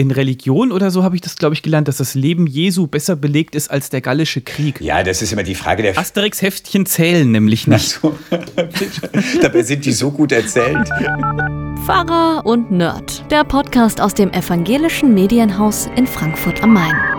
in Religion oder so habe ich das, glaube ich, gelernt, dass das Leben Jesu besser belegt ist als der gallische Krieg. Ja, das ist immer die Frage der. Asterix-Heftchen zählen nämlich nicht. So. Dabei sind die so gut erzählt. Pfarrer und Nerd. Der Podcast aus dem evangelischen Medienhaus in Frankfurt am Main.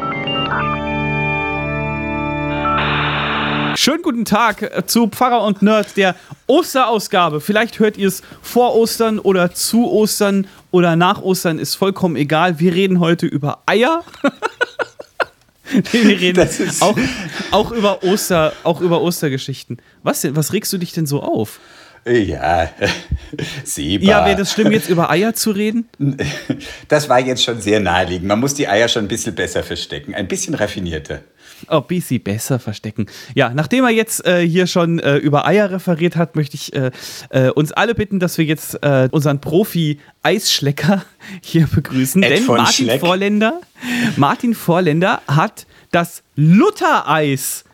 Schönen guten Tag äh, zu Pfarrer und Nerd, der Osterausgabe. Vielleicht hört ihr es vor Ostern oder zu Ostern oder nach Ostern, ist vollkommen egal. Wir reden heute über Eier. Wir reden auch, auch, über Oster, auch über Ostergeschichten. Was, was regst du dich denn so auf? Ja, sehbar. Ja, wäre das schlimm, jetzt über Eier zu reden? Das war jetzt schon sehr naheliegend. Man muss die Eier schon ein bisschen besser verstecken, ein bisschen raffinierter. Oh, ein bisschen besser verstecken. Ja, nachdem er jetzt äh, hier schon äh, über Eier referiert hat, möchte ich äh, äh uns alle bitten, dass wir jetzt äh, unseren Profi-Eisschlecker hier begrüßen. Ed denn Martin Schleck. Vorländer, Martin Vorländer hat das Luther-Eis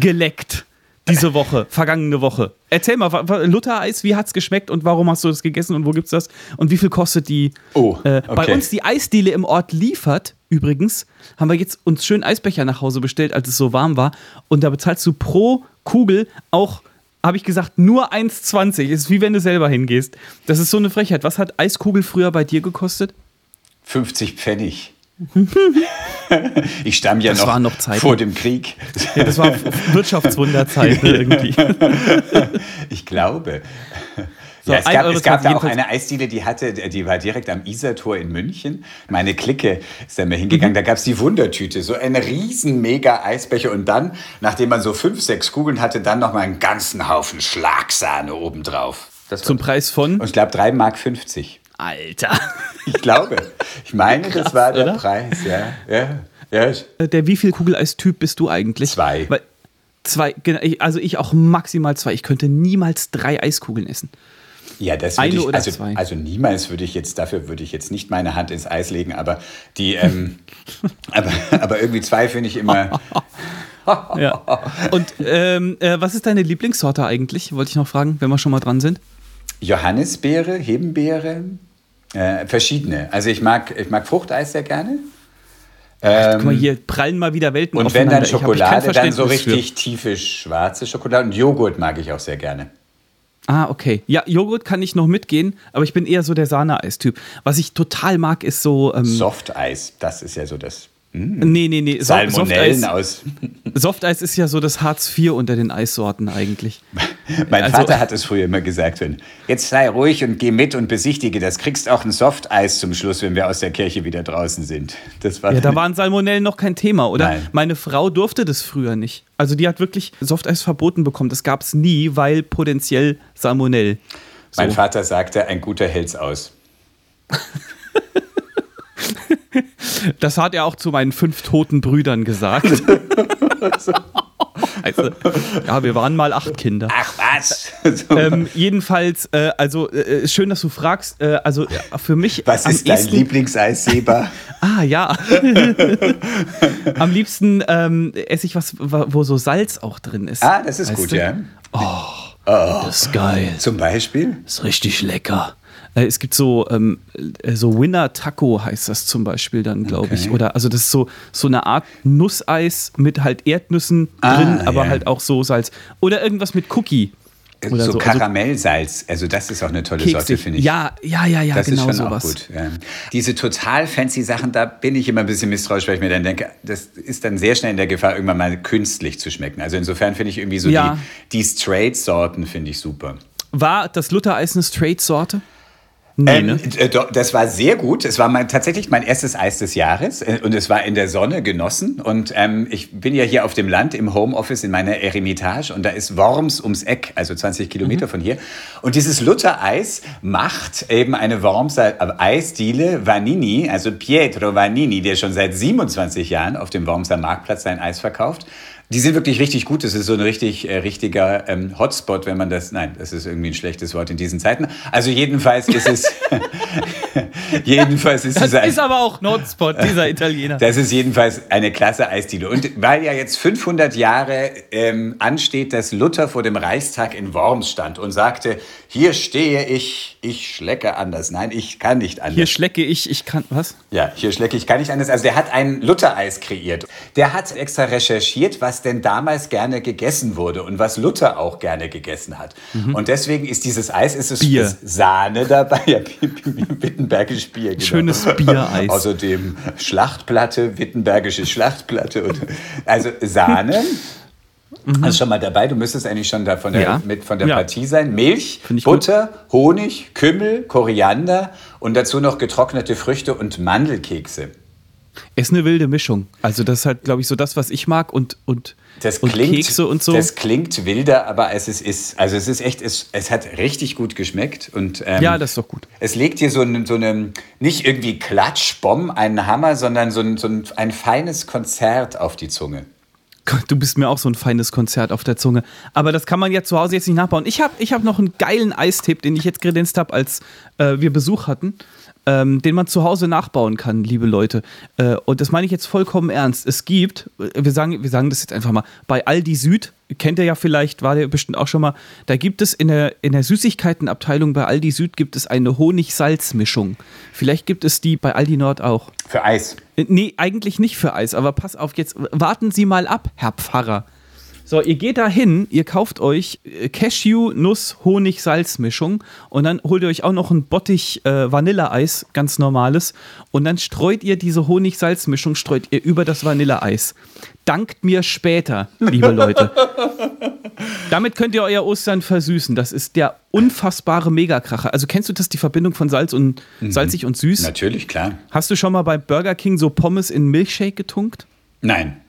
geleckt diese Woche, vergangene Woche. Erzähl mal, Luther-Eis, wie hat es geschmeckt und warum hast du das gegessen und wo gibt es das und wie viel kostet die? Oh, äh, okay. Bei uns die Eisdiele im Ort liefert, übrigens, haben wir jetzt uns schön Eisbecher nach Hause bestellt, als es so warm war und da bezahlst du pro Kugel auch habe ich gesagt, nur 1,20. Ist wie wenn du selber hingehst. Das ist so eine Frechheit. Was hat Eiskugel früher bei dir gekostet? 50 Pfennig. ich stamme ja noch, noch vor dem Krieg. Ja, das war Wirtschaftswunderzeit irgendwie. ich glaube. So, ja, es gab, es gab da auch eine Eisdiele, die hatte, die war direkt am Isertor in München. Meine Clique ist da mal hingegangen. Mhm. Da gab es die Wundertüte, so ein riesen mega Eisbecher und dann, nachdem man so fünf, sechs Kugeln hatte, dann noch mal einen ganzen Haufen Schlagsahne obendrauf. Zum Preis von? Und ich glaube 3,50 Mark. Alter. Ich glaube. Ich meine, Krass, das war der oder? Preis, ja. ja. ja. Äh, der wie viel Kugeleis-Typ bist du eigentlich? Zwei. Weil zwei, also ich auch maximal zwei. Ich könnte niemals drei Eiskugeln essen. Ja, das würde ich, also, zwei. also niemals würde ich jetzt, dafür würde ich jetzt nicht meine Hand ins Eis legen, aber die, ähm, aber, aber irgendwie zwei finde ich immer. ja. Und ähm, äh, was ist deine Lieblingssorte eigentlich? Wollte ich noch fragen, wenn wir schon mal dran sind. Johannisbeere, Hebenbeere, äh, verschiedene. Also ich mag, ich mag Fruchteis sehr gerne. Ähm, Guck mal, hier prallen mal wieder Welten Und wenn dann Schokolade, dann so richtig für. tiefe schwarze Schokolade. Und Joghurt mag ich auch sehr gerne. Ah, okay. Ja, Joghurt kann ich noch mitgehen, aber ich bin eher so der Sahne-Eis-Typ. Was ich total mag, ist so. Ähm, Softeis, das ist ja so das. Mm. Nee, nee, nee. Salmonellen aus. Softeis ist ja so das Hartz IV unter den Eissorten eigentlich. mein also, Vater hat es früher immer gesagt, wenn jetzt sei ruhig und geh mit und besichtige das, kriegst auch ein Softeis zum Schluss, wenn wir aus der Kirche wieder draußen sind. Das war ja, da waren Salmonellen noch kein Thema, oder? Nein. Meine Frau durfte das früher nicht. Also die hat wirklich Softeis verboten bekommen. Das gab es nie, weil potenziell Salmonell. So. Mein Vater sagte, ein guter hält's aus. Das hat er auch zu meinen fünf toten Brüdern gesagt. also, ja, wir waren mal acht Kinder. Ach was! ähm, jedenfalls, äh, also äh, schön, dass du fragst. Äh, also für mich. Was ist dein Lieblingseisseber? ah ja. am liebsten ähm, esse ich was, wo so Salz auch drin ist. Ah, das ist gut, du? ja. Oh, oh, das ist geil. Zum Beispiel? Das ist richtig lecker. Äh, es gibt so, ähm, äh, so Winner Taco heißt das zum Beispiel dann, glaube okay. ich. Oder also das ist so, so eine Art Nusseis mit halt Erdnüssen ah, drin, aber ja. halt auch so Salz. Oder irgendwas mit Cookie. Oder so, so. Also Karamellsalz, also das ist auch eine tolle Keksig. Sorte, finde ich. Ja, ja, ja, ja, das genau ist schon sowas. Auch gut. Ja. Diese total fancy Sachen, da bin ich immer ein bisschen misstrauisch, weil ich mir dann denke, das ist dann sehr schnell in der Gefahr, irgendwann mal künstlich zu schmecken. Also insofern finde ich irgendwie so ja. die, die Straight-Sorten finde ich super. War das Luther-Eis eine Straight-Sorte? Nee, ähm, ne? äh, das war sehr gut. Es war mein, tatsächlich mein erstes Eis des Jahres äh, und es war in der Sonne genossen. Und ähm, ich bin ja hier auf dem Land im Homeoffice in meiner Eremitage und da ist Worms ums Eck, also 20 Kilometer mhm. von hier. Und dieses Luther-Eis macht eben eine Wormser äh, Eisdiele Vanini, also Pietro Vanini, der schon seit 27 Jahren auf dem Wormser Marktplatz sein Eis verkauft Die sind wirklich richtig gut. Das ist so ein richtig äh, richtiger ähm, Hotspot, wenn man das. Nein, das ist irgendwie ein schlechtes Wort in diesen Zeiten. Also jedenfalls ist es. jedenfalls ist das es ein, ist aber auch ein Hotspot, dieser Italiener. Das ist jedenfalls eine klasse Eisdiele. Und weil ja jetzt 500 Jahre ähm, ansteht, dass Luther vor dem Reichstag in Worms stand und sagte: Hier stehe ich, ich schlecke anders. Nein, ich kann nicht anders. Hier schlecke ich, ich kann. Was? Ja, hier schlecke ich, kann nicht anders. Also der hat ein Luther-Eis kreiert. Der hat extra recherchiert, was denn damals gerne gegessen wurde und was Luther auch gerne gegessen hat. Mhm. Und deswegen ist dieses Eis, ist es Bier. ist Sahne dabei, ja, Wittenbergisch Bier. Genau. Schönes Biereis. Außerdem Schlachtplatte, Wittenbergische Schlachtplatte. Und, also Sahne. Mhm. Also schon mal dabei, du müsstest eigentlich schon da von der, Ja. mit von der Ja. Partie sein. Milch, Butter, Honig, Kümmel, Koriander und dazu noch getrocknete Früchte und Mandelkekse. Ist eine wilde Mischung. Also, das ist halt, glaube ich, so das, was ich mag und, und, Das und klingt, Kekse und so. das klingt wilder, aber als es ist, also es ist echt, es, es hat richtig gut geschmeckt und ähm, ja, das ist doch gut. es legt dir so ein, so eine, nicht irgendwie Klatschbomb, einen Hammer, sondern so ein, so ein, ein feines Konzert auf die Zunge. Du bist mir auch so ein feines Konzert auf der Zunge. Aber das kann man ja zu Hause jetzt nicht nachbauen. Ich habe ich hab noch einen geilen Eistipp, den ich jetzt kredenzt habe, als äh, wir Besuch hatten, ähm, den man zu Hause nachbauen kann, liebe Leute. Äh, und das meine ich jetzt vollkommen ernst. Es gibt, äh, wir sagen, wir sagen das jetzt einfach mal, bei Aldi Süd, kennt ihr ja vielleicht, war der bestimmt auch schon mal, da gibt es in der, in der Süßigkeitenabteilung bei Aldi Süd gibt es eine Honig-Salz-Mischung. Vielleicht gibt es die bei Aldi Nord auch. Für Eis. Äh, Nee, eigentlich nicht für Eis, aber pass auf, jetzt warten Sie mal ab, Herr Pfarrer. So, ihr geht da hin, ihr kauft euch äh, Cashew, Nuss, Honig, Salzmischung und dann holt ihr euch auch noch ein Bottich äh, Vanilleeis, ganz normales, und dann streut ihr diese Honig-Salzmischung, streut ihr über das Vanilleeis. Dankt mir später, liebe Leute. Damit könnt ihr euer Ostern versüßen. Das ist der unfassbare Megakracher. Also kennst du das, die Verbindung von Salz und salzig und süß? Natürlich, klar. Hast du schon mal bei Burger King so Pommes in Milkshake getunkt? Nein.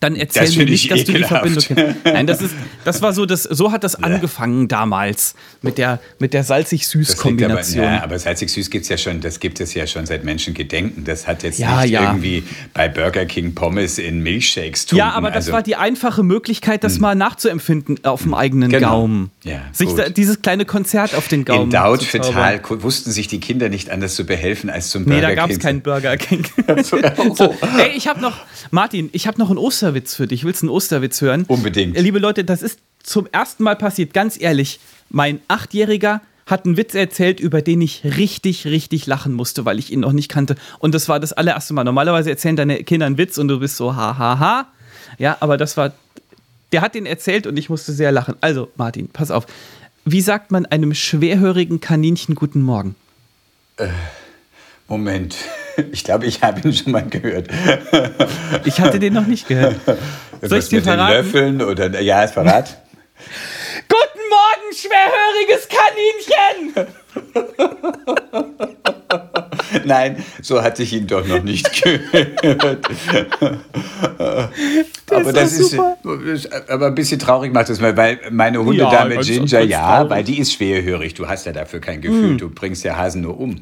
Dann erzähl Das mir nicht, ich dass du die ekelhaft. Verbindung kennst. Nein, das ist, das war so, das, so hat das angefangen damals mit der, mit der salzig-süß-Kombination. Aber, ja, aber salzig süß gibt's ja schon, das gibt es ja schon seit Menschengedenken. Das hat jetzt Ja, nicht ja. irgendwie bei Burger King Pommes in Milchshakes tunken. Ja, aber das also, war die einfache Möglichkeit, das mal nachzuempfinden auf dem eigenen Genau. Gaumen. Ja, Sich da, dieses kleine Konzert auf den Gaumen. in Daut. Fetal wussten sich die Kinder nicht anders zu behelfen als zum Nee, Burger da gab es King. keinen Burger King. So. so, ey, ich habe noch, Martin, ich habe noch einen Osterwitz für dich. Willst du einen Osterwitz hören? Unbedingt. Äh, Liebe Leute, das ist zum ersten Mal passiert, ganz ehrlich. Mein Achtjähriger hat einen Witz erzählt, über den ich richtig, richtig lachen musste, weil ich ihn noch nicht kannte. Und das war das allererste Mal. Normalerweise erzählen deine Kinder einen Witz und du bist so, ha, ha, ha. Ja, aber das war, der hat den erzählt und ich musste sehr lachen. Also, Martin, pass auf. Wie sagt man einem schwerhörigen Kaninchen guten Morgen? Moment, ich glaube, ich habe ihn schon mal gehört. Ich hatte den noch nicht gehört. Soll ich dir mit den verraten? Löffeln oder ja, ist verrat. Guten Morgen, schwerhöriges Kaninchen! Nein, so hatte ich ihn doch noch nicht gehört. aber ist das doch ist, super. aber ein bisschen traurig macht das mal, weil meine Hundedame ganz- Ginger, ganz ja, traurig. weil die ist schwerhörig. Du hast ja dafür kein Gefühl. Du bringst ja Hasen nur um.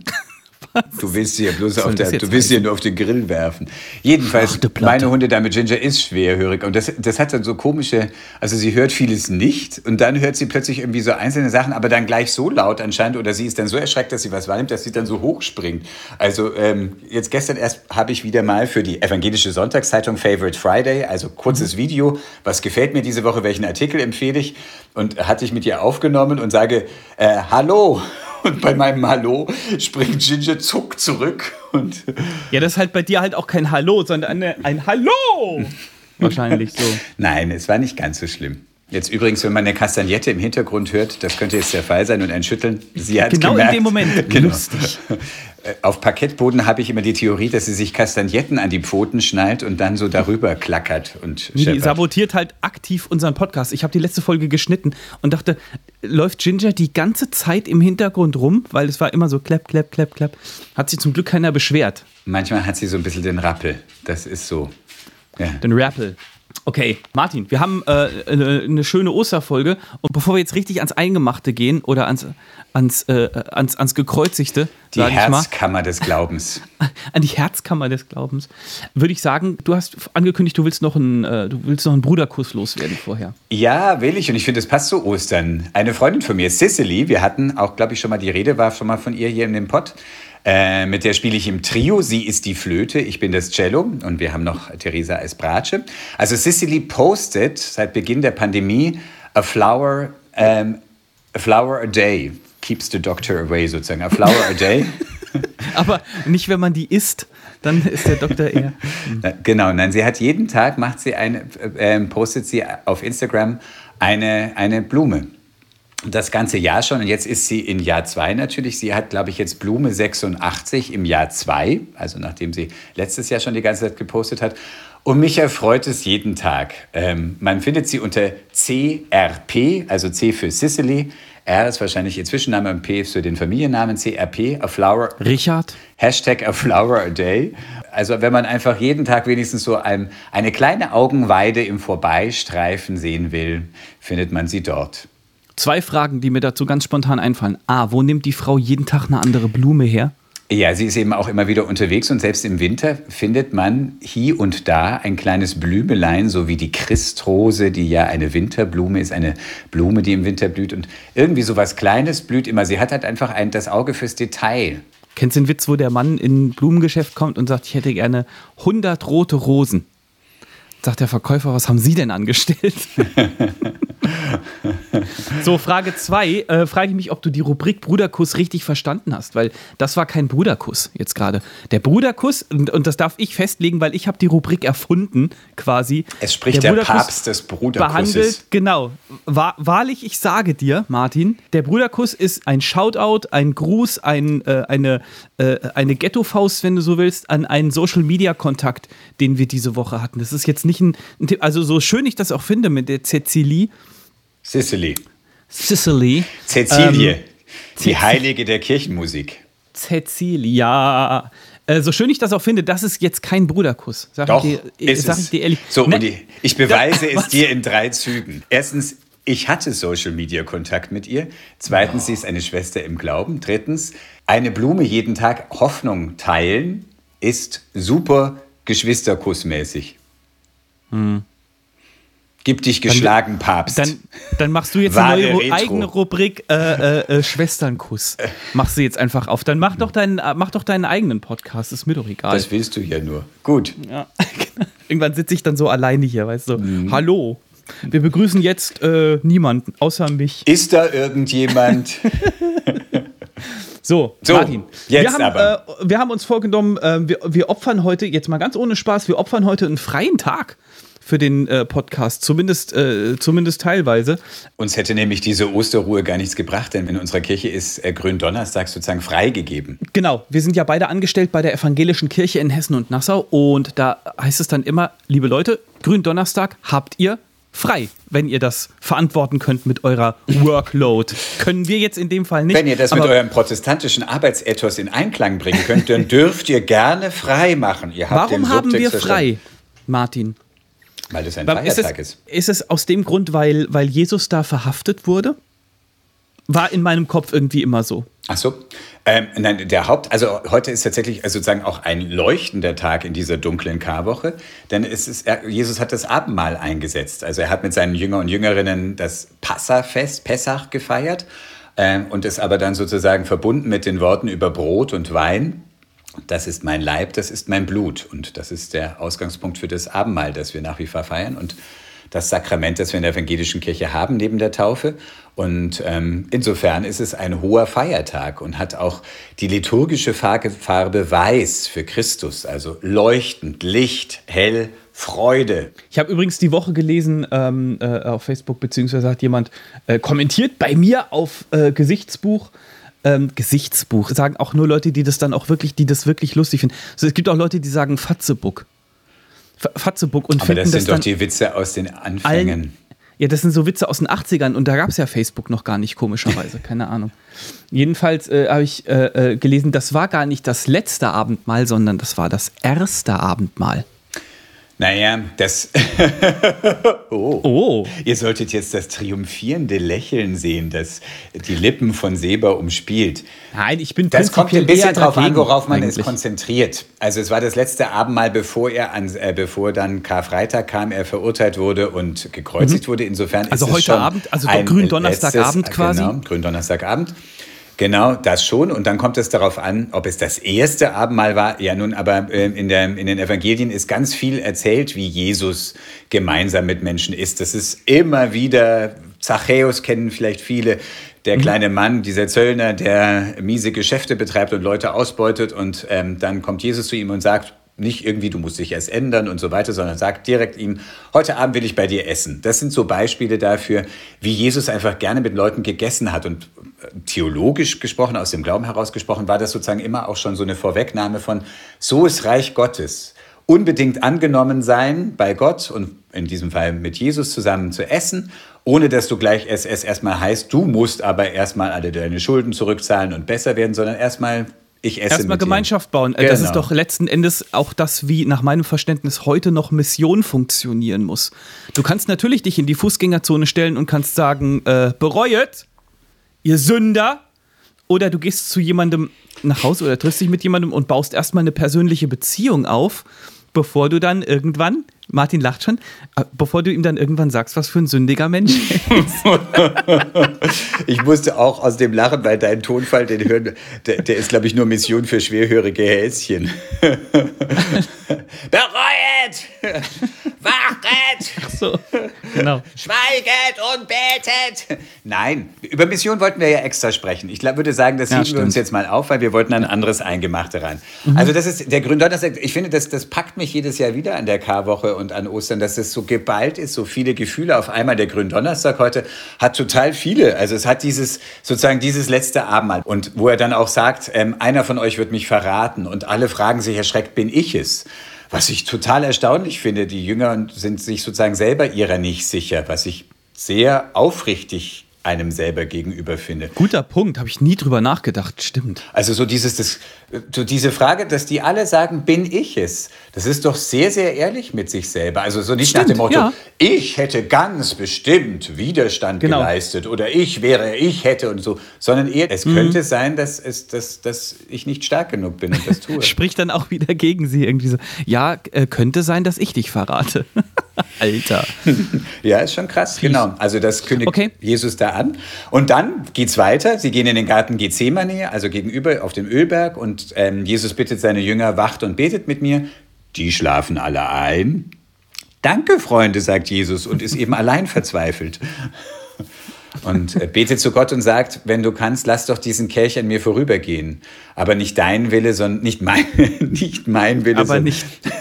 Du willst sie ja bloß auf der, du willst sie ja nur auf den Grill werfen. Jedenfalls, Ach, du Platte. meine Hundedame Ginger ist schwerhörig und das, das hat dann so komische, also sie hört vieles nicht und dann hört sie plötzlich irgendwie so einzelne Sachen, aber dann gleich so laut anscheinend oder sie ist dann so erschreckt, dass sie was wahrnimmt, dass sie dann so hochspringt. Also ähm, jetzt gestern erst habe ich wieder mal für die evangelische Sonntagszeitung Favorite Friday, also kurzes Mhm. Video, was gefällt mir diese Woche, welchen Artikel empfehle ich und hatte ich mit ihr aufgenommen und sage, äh, hallo. Und bei meinem Hallo springt Ginger zuck zurück und Ja, das ist halt bei dir halt auch kein Hallo, sondern eine, ein Hallo! Wahrscheinlich so. Nein, es war nicht ganz so schlimm. Jetzt übrigens, wenn man eine Kastagnette im Hintergrund hört, das könnte jetzt der Fall sein und ein Schütteln. Sie hat Genau in gemerkt, dem Moment. Genau. Lustig. Äh, Auf Parkettboden habe ich immer die Theorie, dass sie sich Kastagnetten an die Pfoten schnallt und dann so darüber klackert und Die scheppert. sabotiert halt aktiv unseren Podcast. Ich habe die letzte Folge geschnitten und dachte, läuft Ginger die ganze Zeit im Hintergrund rum, weil es war immer so klapp, klapp, klapp, klapp. Hat sich zum Glück keiner beschwert. Manchmal hat sie so ein bisschen den Rappel. Das ist so. Ja. Den Rappel. Okay, Martin, wir haben äh, eine, eine, schöne Osterfolge und bevor wir jetzt richtig ans Eingemachte gehen oder ans, ans, äh, ans, ans Gekreuzigte, die Herzkammer des Glaubens. An die Herzkammer des Glaubens, würde ich sagen, du hast angekündigt, du willst noch einen, äh, du willst noch einen Bruderkuss loswerden vorher. Ja, will ich und ich finde, es passt zu Ostern. Eine Freundin von mir, Cicely, wir hatten auch, glaube ich, schon mal die Rede, war schon mal von ihr hier in dem Pott. Äh, mit der spiele ich im Trio. Sie ist die Flöte, ich bin das Cello und wir haben noch Theresa als Bratsche. Also Cicely postet seit Beginn der Pandemie a flower, um, a flower a day keeps the doctor away sozusagen. A flower a day. Aber nicht, wenn man die isst, dann ist der Doktor eher. genau, nein, sie hat jeden Tag, macht sie eine, äh, postet sie auf Instagram eine, eine Blume das ganze Jahr schon. Und jetzt ist sie in Jahr zwei natürlich. Sie hat, glaube ich, jetzt Blume 86 im Jahr zwei, also nachdem sie letztes Jahr schon die ganze Zeit gepostet hat. Und mich erfreut es jeden Tag. Ähm, man findet sie unter CRP, also C für Sicily. R ist wahrscheinlich ihr Zwischenname und P ist für den Familiennamen CRP, a flower. Richard. Hashtag a flower a day. Also wenn man einfach jeden Tag wenigstens so ein, eine kleine Augenweide im Vorbeistreifen sehen will, findet man sie dort. Zwei Fragen, die mir dazu ganz spontan einfallen. A, wo nimmt die Frau jeden Tag eine andere Blume her? Ja, sie ist eben auch immer wieder unterwegs und selbst im Winter findet man hier und da ein kleines Blümelein, so wie die Christrose, die ja eine Winterblume ist, eine Blume, die im Winter blüht. Und irgendwie so was Kleines blüht immer. Sie hat halt einfach ein, das Auge fürs Detail. Kennst du den Witz, wo der Mann in ein Blumengeschäft kommt und sagt, ich hätte gerne 100 rote Rosen? Sagt der Verkäufer, was haben Sie denn angestellt? so, Frage 2. Äh, frage ich mich, ob du die Rubrik Bruderkuss richtig verstanden hast, weil das war kein Bruderkuss jetzt gerade. Der Bruderkuss, und, und, das darf ich festlegen, weil ich habe die Rubrik erfunden, quasi. Es spricht der, der Papst des Bruderkusses. Behandelt, genau. Wahr, wahrlich, ich sage dir, Martin, der Bruderkuss ist ein Shoutout, ein Gruß, ein, äh, eine, äh, eine Ghetto-Faust, wenn du so willst, an einen Social-Media-Kontakt, den wir diese Woche hatten. Das ist jetzt nicht ein, ein Tipp, also so schön ich das auch finde mit der Cecilie, Sicily. Sicily. Cecilie, ähm, die Heilige der Kirchenmusik. Cecilia. Äh, so schön ich das auch finde, das ist jetzt kein Bruderkuss. Sag Doch, ich dir, ist sag ich dir ehrlich. So, ne? ich, ich beweise da, es dir in drei Zügen. Erstens, ich hatte Social Media Kontakt mit ihr. Zweitens, oh. sie ist eine Schwester im Glauben. Drittens, eine Blume jeden Tag Hoffnung teilen ist super Geschwisterkussmäßig. Hm. Gib dich geschlagen, dann, Papst. Dann, dann, machst du jetzt eine neue eigene Rubrik äh, äh, äh, Schwesternkuss. Machst du jetzt einfach auf. Dann mach doch, deinen, äh, mach doch deinen eigenen Podcast, ist mir doch egal. Das willst du ja nur. Gut. Ja. Irgendwann sitze ich dann so alleine hier, weißt du. Mhm. Hallo. Wir begrüßen jetzt äh, niemanden, außer mich. Ist da irgendjemand? So, so, Martin, jetzt wir haben, aber. Äh, wir haben uns vorgenommen, äh, wir, wir opfern heute, jetzt mal ganz ohne Spaß, wir opfern heute einen freien Tag für den äh, Podcast, zumindest, äh, zumindest teilweise. Uns hätte nämlich diese Osterruhe gar nichts gebracht, denn in unserer Kirche ist äh, Gründonnerstag sozusagen freigegeben. Genau, wir sind ja beide angestellt bei der Evangelischen Kirche in Hessen und Nassau und da heißt es dann immer, liebe Leute, Gründonnerstag habt ihr frei, wenn ihr das verantworten könnt mit eurer Workload. Können wir jetzt in dem Fall nicht. Wenn ihr das mit eurem protestantischen Arbeitsethos in Einklang bringen könnt, dann dürft ihr gerne frei machen. Ihr habt Warum haben wir frei, Martin? Weil das ein Feiertag ist. Es, ist es aus dem Grund, weil, weil Jesus da verhaftet wurde? War in meinem Kopf irgendwie immer so. Ach so. Ähm, nein, der Haupt, also heute ist tatsächlich also sozusagen auch ein leuchtender Tag in dieser dunklen Karwoche, denn es ist, er, Jesus hat das Abendmahl eingesetzt. Also er hat mit seinen Jünger und Jüngerinnen das Passafest, Pessach gefeiert ähm, und es aber dann sozusagen verbunden mit den Worten über Brot und Wein das ist mein Leib, das ist mein Blut. Und das ist der Ausgangspunkt für das Abendmahl, das wir nach wie vor feiern. Und das Sakrament, das wir in der evangelischen Kirche haben, neben der Taufe. Und ähm, insofern ist es ein hoher Feiertag und hat auch die liturgische Farbe weiß für Christus, also leuchtend, Licht, hell, Freude. Ich habe übrigens die Woche gelesen ähm, äh, auf Facebook, beziehungsweise hat jemand äh, kommentiert bei mir auf äh, Gesichtsbuch, ähm, Gesichtsbuch. Sagen auch nur Leute, die das dann auch wirklich, die das wirklich lustig finden. Also es gibt auch Leute, die sagen Fatzebuck. Fatzebuck und Aber finden das sind das doch die Witze aus den Anfängen. Allen, ja, das sind so Witze aus den 80ern und da gab es ja Facebook noch gar nicht, komischerweise, keine Ahnung. Jedenfalls äh, habe ich äh, äh, gelesen, das war gar nicht das letzte Abendmahl, sondern das war das erste Abendmahl. Naja, das. oh. Oh. Ihr solltet jetzt das triumphierende Lächeln sehen, das die Lippen von Seba umspielt. Nein, ich bin Das kommt ein bisschen drauf an, worauf man es eigentlich. konzentriert. Also es war das letzte Abendmahl, bevor er an, äh, bevor dann Karfreitag kam, er verurteilt wurde und gekreuzigt wurde. Insofern Also ist es heute schon Abend, also ein Gründonnerstagabend letztes- quasi? Genau, Gründonnerstagabend. Genau, das schon. Und dann kommt es darauf an, ob es das erste Abendmahl war. Ja, nun, aber äh, in, der, in den Evangelien ist ganz viel erzählt, wie Jesus gemeinsam mit Menschen ist. Das ist immer wieder, Zachäus kennen vielleicht viele, der kleine Mann, dieser Zöllner, der miese Geschäfte betreibt und Leute ausbeutet. Und ähm, dann kommt Jesus zu ihm und sagt, nicht irgendwie, du musst dich erst ändern und so weiter, sondern sagt direkt ihm, heute Abend will ich bei dir essen. Das sind so Beispiele dafür, wie Jesus einfach gerne mit Leuten gegessen hat. Und äh, theologisch gesprochen, aus dem Glauben heraus gesprochen, war das sozusagen immer auch schon so eine Vorwegnahme von, so ist Reich Gottes. Unbedingt angenommen sein bei Gott und in diesem Fall mit Jesus zusammen zu essen, ohne dass du gleich es erstmal heißt, du musst aber erstmal alle deine Schulden zurückzahlen und besser werden, sondern erstmal ich esse Erstmal. Gemeinschaft bauen. Äh, Das Genau. ist doch letzten Endes auch das, wie nach meinem Verständnis heute noch Mission funktionieren muss. Du kannst natürlich dich in die Fußgängerzone stellen und kannst sagen, äh, bereuet, ihr Sünder. Oder du gehst zu jemandem nach Hause oder triffst dich mit jemandem und baust erstmal eine persönliche Beziehung auf, bevor du dann irgendwann, Martin lacht schon, äh, bevor du ihm dann irgendwann sagst, was für ein sündiger Mensch er ist. Ich musste auch aus dem Lachen, weil dein Tonfall, den hören, der, der ist, glaube ich, nur Mission für schwerhörige Häschen. Bereuet! Wachet! so, genau. Schweiget und betet! Nein, über Mission wollten wir ja extra sprechen. Ich würde sagen, das Ja, heben wir uns jetzt mal auf, weil wir wollten ein anderes Eingemachte rein. Also das ist der Gründonnerstag. Ich finde, das, das packt mich jedes Jahr wieder an der Karwoche und an Ostern, dass es so geballt ist, so viele Gefühle auf einmal. Der Gründonnerstag heute hat total viele. Also es hat dieses, sozusagen dieses letzte Abendmahl. Und wo er dann auch sagt, ähm, einer von euch wird mich verraten. Und alle fragen sich erschreckt, bin ich es? Was ich total erstaunlich finde, die Jünger sind sich sozusagen selber ihrer nicht sicher, was ich sehr aufrichtig einem selber gegenüber finde. Guter Punkt, habe ich nie drüber nachgedacht, stimmt. Also so dieses, das, so diese Frage, dass die alle sagen, bin ich es? Das ist doch sehr, sehr ehrlich mit sich selber. Also so nicht nach Stimmt, dem Motto, ja. ich hätte ganz bestimmt Widerstand Genau. geleistet oder ich wäre, ich hätte und so, sondern eher, Mhm. es könnte sein, dass, es, dass, dass ich nicht stark genug bin und das tue. Spricht dann auch wieder gegen sie irgendwie so. Ja, äh, könnte sein, dass ich dich verrate. Alter. Ja, ist schon krass, genau. Also das kündigt Okay. Jesus da an. Und dann geht's weiter. Sie gehen in den Garten Gethsemane, also gegenüber auf dem Ölberg. Und ähm, Jesus bittet seine Jünger, wacht und betet mit mir. Die schlafen alle ein. Danke, Freunde, sagt Jesus und ist eben allein verzweifelt. Und äh, betet zu Gott und sagt, wenn du kannst, lass doch diesen Kelch an mir vorübergehen. Aber nicht dein Wille, sondern nicht mein, nicht mein Wille. Aber nicht.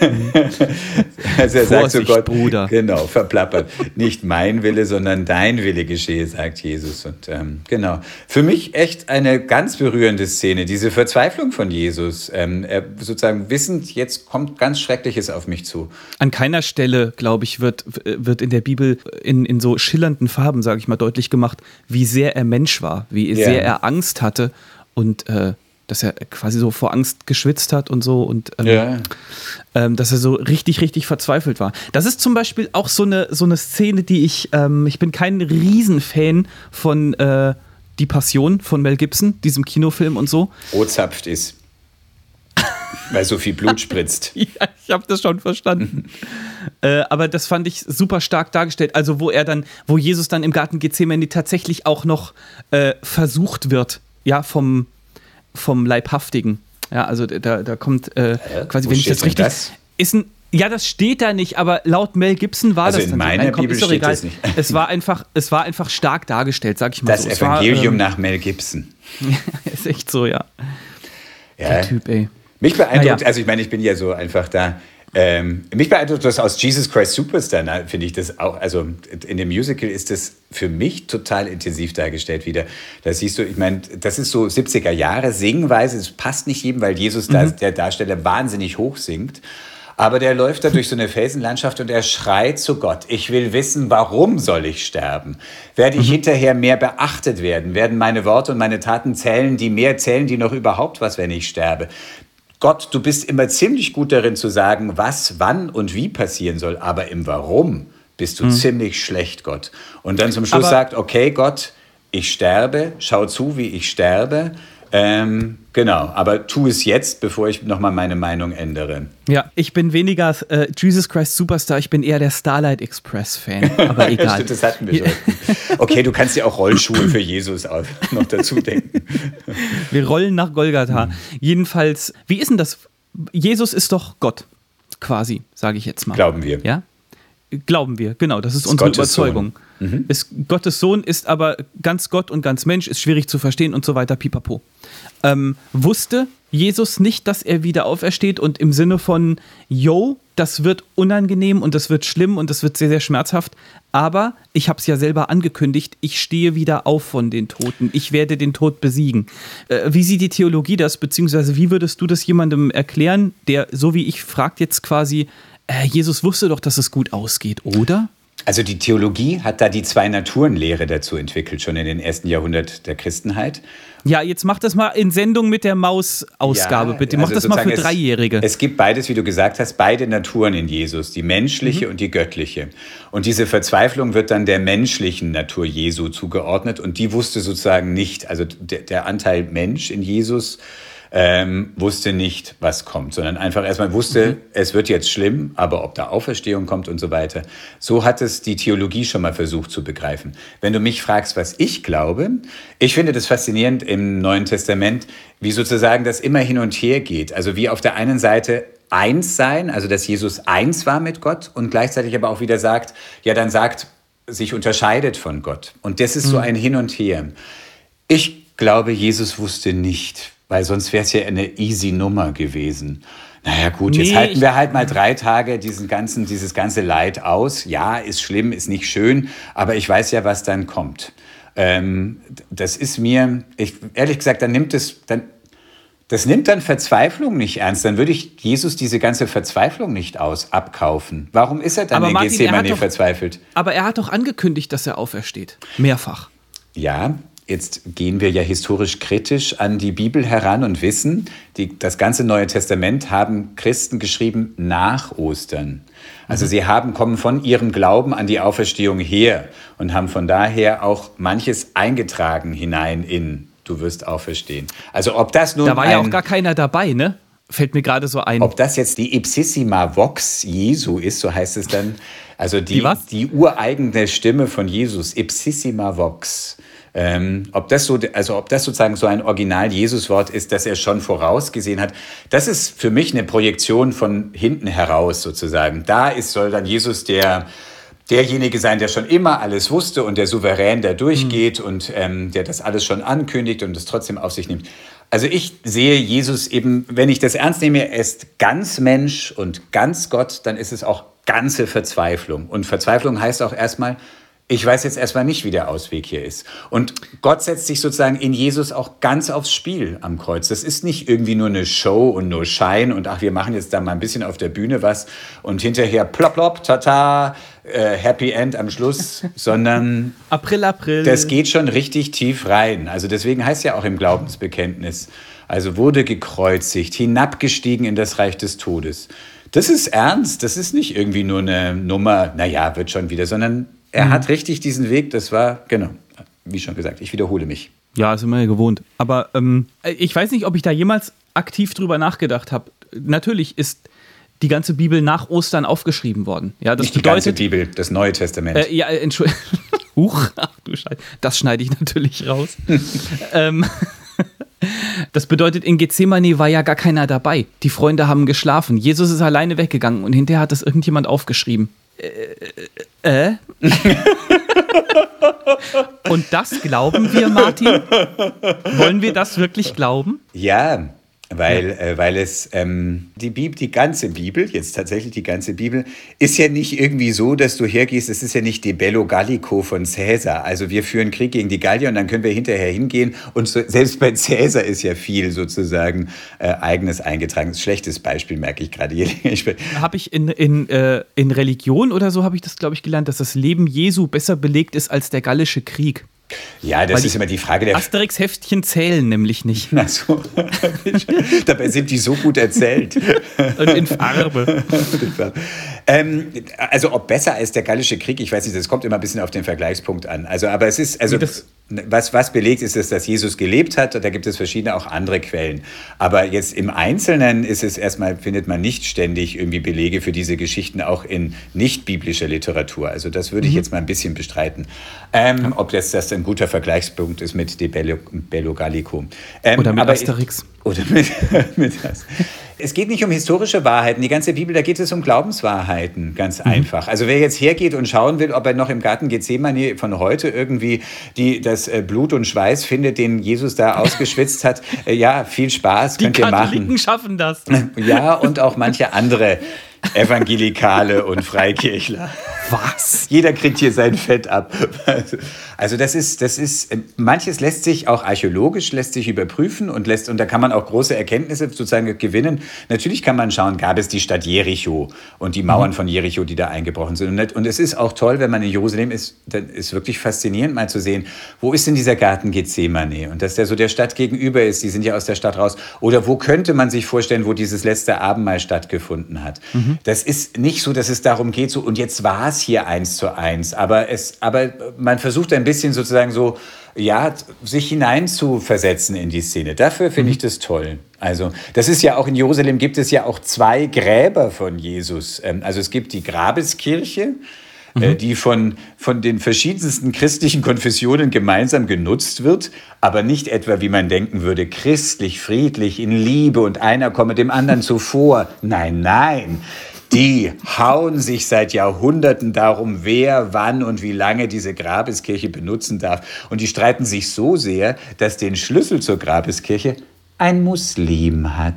also er sagt zu Vorsicht, Gott, Bruder. genau, verplappert. Nicht mein Wille, sondern dein Wille geschehe, sagt Jesus. Und ähm, genau, für mich echt eine ganz berührende Szene, diese Verzweiflung von Jesus. Ähm, er sozusagen wissend, jetzt kommt ganz Schreckliches auf mich zu. An keiner Stelle, glaube ich, wird, wird in der Bibel in, in so schillernden Farben, sage ich mal, deutlich gemacht, wie sehr er Mensch war, wie Ja. sehr er Angst hatte und äh, dass er quasi so vor Angst geschwitzt hat und so und ähm, ähm, dass er so richtig, richtig verzweifelt war. Das ist zum Beispiel auch so eine, so eine Szene, die ich, ähm, ich bin kein Riesenfan von äh, Die Passion von Mel Gibson, diesem Kinofilm und so. Rotzapft ist. Weil so viel Blut spritzt. Ja, ich habe das schon verstanden. äh, aber das fand ich super stark dargestellt. Also, wo er dann, wo Jesus dann im Garten Gethsemane tatsächlich auch noch äh, versucht wird, ja, vom, vom Leibhaftigen. Ja, also da, da kommt äh, quasi, Wo wenn ich das richtig. das? Ist ein, ja, das steht da nicht, aber laut Mel Gibson war Also das in dann so. meiner komm, Bibel steht egal. das nicht. Es war einfach, es war einfach stark dargestellt, sag ich mal Das so. Evangelium war, nach Mel Gibson. ähm, ist echt so, ja. Ja. Der Typ, ey. Mich beeindruckt, Naja. also ich meine, ich bin ja so einfach da. Ähm, mich beeindruckt das aus Jesus Christ Superstar, finde ich das auch. Also in dem Musical ist das für mich total intensiv dargestellt wieder. Da siehst du, ich meine, das ist so 70er Jahre Singweise. Es passt nicht jedem, weil Jesus, da, der Darsteller, wahnsinnig hoch singt. Aber der läuft da durch so eine Felsenlandschaft und er schreit zu Gott, ich will wissen, warum soll ich sterben? Werde ich hinterher mehr beachtet werden? Werden meine Worte und meine Taten zählen, die mehr zählen, die noch überhaupt was, wenn ich sterbe? Gott, du bist immer ziemlich gut darin zu sagen, was, wann und wie passieren soll, aber im Warum bist du mhm. ziemlich schlecht, Gott. Und dann zum Schluss aber sagt, okay, Gott, ich sterbe, schau zu, wie ich sterbe. Ähm, genau, aber tu es jetzt, bevor ich nochmal meine Meinung ändere. Ja, ich bin weniger äh, Jesus Christ Superstar, ich bin eher der Starlight Express Fan, aber egal. Stimmt, das hatten wir schon. Okay, du kannst ja auch Rollschuhe für Jesus auch noch dazu denken. Wir rollen nach Golgatha. Mhm. Jedenfalls, wie ist denn das? Jesus ist doch Gott, quasi, sage ich jetzt mal. Glauben wir. Ja? Glauben wir, genau, das ist, ist unsere Gottes Überzeugung. Mhm. Ist, Gottes Sohn ist aber ganz Gott und ganz Mensch, ist schwierig zu verstehen und so weiter, pipapo. Ähm, wusste Jesus nicht, dass er wieder aufersteht und im Sinne von, yo, das wird unangenehm und das wird schlimm und das wird sehr, sehr schmerzhaft, aber ich habe es ja selber angekündigt, ich stehe wieder auf von den Toten, ich werde den Tod besiegen. Äh, wie sieht die Theologie das, beziehungsweise wie würdest du das jemandem erklären, der, so wie ich, fragt jetzt quasi, äh, Jesus wusste doch, dass es gut ausgeht, oder? Also die Theologie hat da die Zwei-Naturen-Lehre dazu entwickelt, schon in den ersten Jahrhundert der Christenheit. Ja, jetzt mach das mal in Sendung mit der Maus-Ausgabe, ja, bitte. Mach also das mal für Dreijährige. Es, es, gibt beides, wie du gesagt hast, beide Naturen in Jesus, die menschliche mhm. und die göttliche. Und diese Verzweiflung wird dann der menschlichen Natur Jesu zugeordnet und die wusste sozusagen nicht, also der, der Anteil Mensch in Jesus ähm, wusste nicht, was kommt, sondern einfach erstmal wusste, mhm. es wird jetzt schlimm, aber ob da Auferstehung kommt und so weiter. So hat es die Theologie schon mal versucht zu begreifen. Wenn du mich fragst, was ich glaube, ich finde das faszinierend im Neuen Testament, wie sozusagen das immer hin und her geht. Also wie auf der einen Seite eins sein, also dass Jesus eins war mit Gott und gleichzeitig aber auch wieder sagt, ja dann sagt, sich unterscheidet von Gott. Und das ist mhm. so ein Hin und Her. Ich glaube, Jesus wusste nicht, weil sonst wäre es ja eine easy Nummer gewesen. Naja gut, jetzt nee, halten wir halt mal drei Tage diesen ganzen, dieses ganze Leid aus. Ja, ist schlimm, ist nicht schön, aber ich weiß ja, was dann kommt. Ähm, das ist mir, ich, ehrlich gesagt, dann nimmt es, dann, das nimmt dann Verzweiflung nicht ernst. Dann würde ich Jesus diese ganze Verzweiflung nicht aus abkaufen. Warum ist er dann aber in Martin, Gethsemane verzweifelt? Aber er hat doch angekündigt, dass er aufersteht. Mehrfach. Ja, Jetzt gehen wir ja historisch kritisch an die Bibel heran und wissen, die, das ganze Neue Testament haben Christen geschrieben nach Ostern. Also mhm. sie haben, kommen von ihrem Glauben an die Auferstehung her und haben von daher auch manches eingetragen hinein in Du wirst auferstehen. Also ob das nun. Da war ja auch gar keiner dabei, ne? Fällt mir gerade so ein. Ob das jetzt die Ipsissima Vox Jesu ist, so heißt es dann. Also die, die, die ureigene Stimme von Jesus, Ipsissima Vox. Ähm, ob, das so, also ob das sozusagen so ein Original-Jesus-Wort ist, das er schon vorausgesehen hat, das ist für mich eine Projektion von hinten heraus sozusagen. Da ist, soll dann Jesus der, derjenige sein, der schon immer alles wusste und der souverän da durchgeht mhm. und ähm, der das alles schon ankündigt und es trotzdem auf sich nimmt. Also ich sehe Jesus eben, wenn ich das ernst nehme, er ist ganz Mensch und ganz Gott, dann ist es auch ganze Verzweiflung. Und Verzweiflung heißt auch erstmal, ich weiß jetzt erstmal nicht, wie der Ausweg hier ist. Und Gott setzt sich sozusagen in Jesus auch ganz aufs Spiel am Kreuz. Das ist nicht irgendwie nur eine Show und nur Schein und ach, wir machen jetzt da mal ein bisschen auf der Bühne was und hinterher plopp, plopp, tata, äh, Happy End am Schluss, sondern April, April. Das geht schon richtig tief rein. Also deswegen heißt ja auch im Glaubensbekenntnis, also wurde gekreuzigt, hinabgestiegen in das Reich des Todes. Das ist ernst, das ist nicht irgendwie nur eine Nummer, naja, wird schon wieder, sondern er mhm. hat richtig diesen Weg, das war, genau, wie schon gesagt, ich wiederhole mich. Ja, ist immer ja gewohnt. Aber ähm, ich weiß nicht, ob ich da jemals aktiv drüber nachgedacht habe. Natürlich ist die ganze Bibel nach Ostern aufgeschrieben worden. Ja, das nicht bedeutet, die ganze Bibel, das Neue Testament. Äh, ja, Entschuldigung. Huch, ach du Scheiße. Das schneide ich natürlich raus. ähm, das bedeutet, in Gethsemane war ja gar keiner dabei. Die Freunde haben geschlafen. Jesus ist alleine weggegangen und hinterher hat das irgendjemand aufgeschrieben. Äh? äh? Und das glauben wir, Martin? Wollen wir das wirklich glauben? Ja, weil, ja. äh, weil es ähm, die Bibel, die ganze Bibel, jetzt tatsächlich die ganze Bibel, ist ja nicht irgendwie so, dass du hergehst, es ist ja nicht die Bello Gallico von Caesar. Also wir führen Krieg gegen die Gallier und dann können wir hinterher hingehen. Und so, selbst bei Caesar ist ja viel sozusagen äh, eigenes eingetragen. Schlechtes Beispiel, merke ich gerade. Habe ich in, in, äh, in Religion oder so, habe ich das, glaube ich, gelernt, dass das Leben Jesu besser belegt ist als der gallische Krieg. Ja, das ist immer die Frage der. Asterix-Heftchen zählen nämlich nicht. Ach so. Dabei sind die so gut erzählt. Und in Farbe. ähm, also, ob besser als der Gallische Krieg, ich weiß nicht, das kommt immer ein bisschen auf den Vergleichspunkt an. Also, aber es ist, also. Das was, was belegt ist, ist, dass Jesus gelebt hat. Da gibt es verschiedene auch andere Quellen. Aber jetzt im Einzelnen ist es erstmal, findet man nicht ständig irgendwie Belege für diese Geschichten auch in nicht-biblischer Literatur. Also das würde ich mhm. jetzt mal ein bisschen bestreiten. Ähm, ob das, das ein guter Vergleichspunkt ist mit De Bello, Bello Gallico. Ähm, oder mit Asterix. Oder mit, mit das. Es geht nicht um historische Wahrheiten. Die ganze Bibel, da geht es um Glaubenswahrheiten, ganz mhm. einfach. Also wer jetzt hergeht und schauen will, ob er noch im Garten Gethsemane von heute irgendwie die, das äh, Blut und Schweiß findet, den Jesus da ausgeschwitzt hat, äh, ja, viel Spaß, könnt die ihr machen. Die Katholiken schaffen das. Ja, und auch manche andere Evangelikale und Freikirchler. Was? Jeder kriegt hier sein Fett ab. Also das ist, das ist, manches lässt sich auch archäologisch lässt sich überprüfen und lässt, und da kann man auch große Erkenntnisse sozusagen gewinnen. Natürlich kann man schauen, gab es die Stadt Jericho und die Mauern mhm. von Jericho, die da eingebrochen sind. Und, und es ist auch toll, wenn man in Jerusalem ist, dann ist wirklich faszinierend mal zu sehen, wo ist denn dieser Garten Gethsemane? Und dass der so der Stadt gegenüber ist, die sind ja aus der Stadt raus. Oder wo könnte man sich vorstellen, wo dieses letzte Abendmahl stattgefunden hat? Mhm. Das ist nicht so, dass es darum geht, so, und jetzt war es hier eins zu eins. Aber, es, aber man versucht ein bisschen sozusagen so, ja, sich hineinzuversetzen in die Szene. Dafür finde ich mhm. das toll. Also, das ist ja auch in Jerusalem gibt es ja auch zwei Gräber von Jesus. Ähm, also es gibt die Grabeskirche, äh, mhm. die von, von den verschiedensten christlichen Konfessionen gemeinsam genutzt wird, aber nicht etwa, wie man denken würde, christlich, friedlich, in Liebe und einer komme dem anderen zuvor. Nein, nein. Die hauen sich seit Jahrhunderten darum, wer, wann und wie lange diese Grabeskirche benutzen darf. Und die streiten sich so sehr, dass den Schlüssel zur Grabeskirche ein Muslim hat.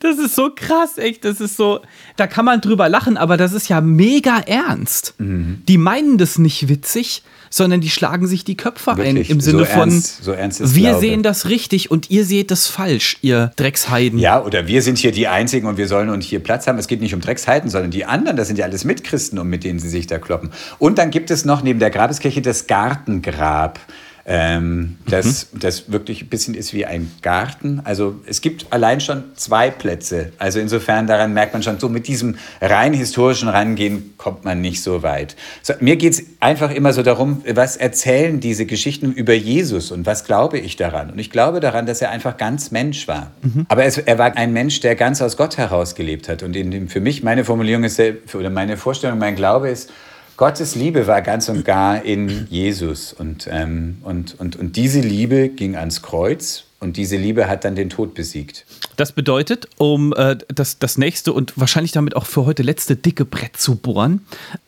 Das ist so krass, echt. Das ist so, da kann man drüber lachen, aber das ist ja mega ernst. Mhm. Die meinen das nicht witzig, sondern die schlagen sich die Köpfe Wirklich? ein im Sinne so von, ernst, so ernst wir Glaube. sehen das richtig und ihr seht das falsch, ihr Drecksheiden. Ja, oder wir sind hier die Einzigen und wir sollen uns hier Platz haben. Es geht nicht um Drecksheiden, sondern die anderen, das sind ja alles Mitchristen, um mit denen sie sich da kloppen. Und dann gibt es noch neben der Grabeskirche das Gartengrab. Ähm, das, mhm. das wirklich ein bisschen ist wie ein Garten. Also es gibt allein schon zwei Plätze. Also insofern daran merkt man schon, so mit diesem rein historischen Rangehen kommt man nicht so weit. So, mir geht es einfach immer so darum, was erzählen diese Geschichten über Jesus und was glaube ich daran? Und ich glaube daran, dass er einfach ganz Mensch war. Mhm. Aber es, er war ein Mensch, der ganz aus Gott heraus gelebt hat. Und in dem, für mich, meine Formulierung ist, oder meine Vorstellung, mein Glaube ist, Gottes Liebe war ganz und gar in Jesus. Und, ähm, und, und, und diese Liebe ging ans Kreuz und diese Liebe hat dann den Tod besiegt. Das bedeutet, um äh, das, das nächste und wahrscheinlich damit auch für heute letzte dicke Brett zu bohren,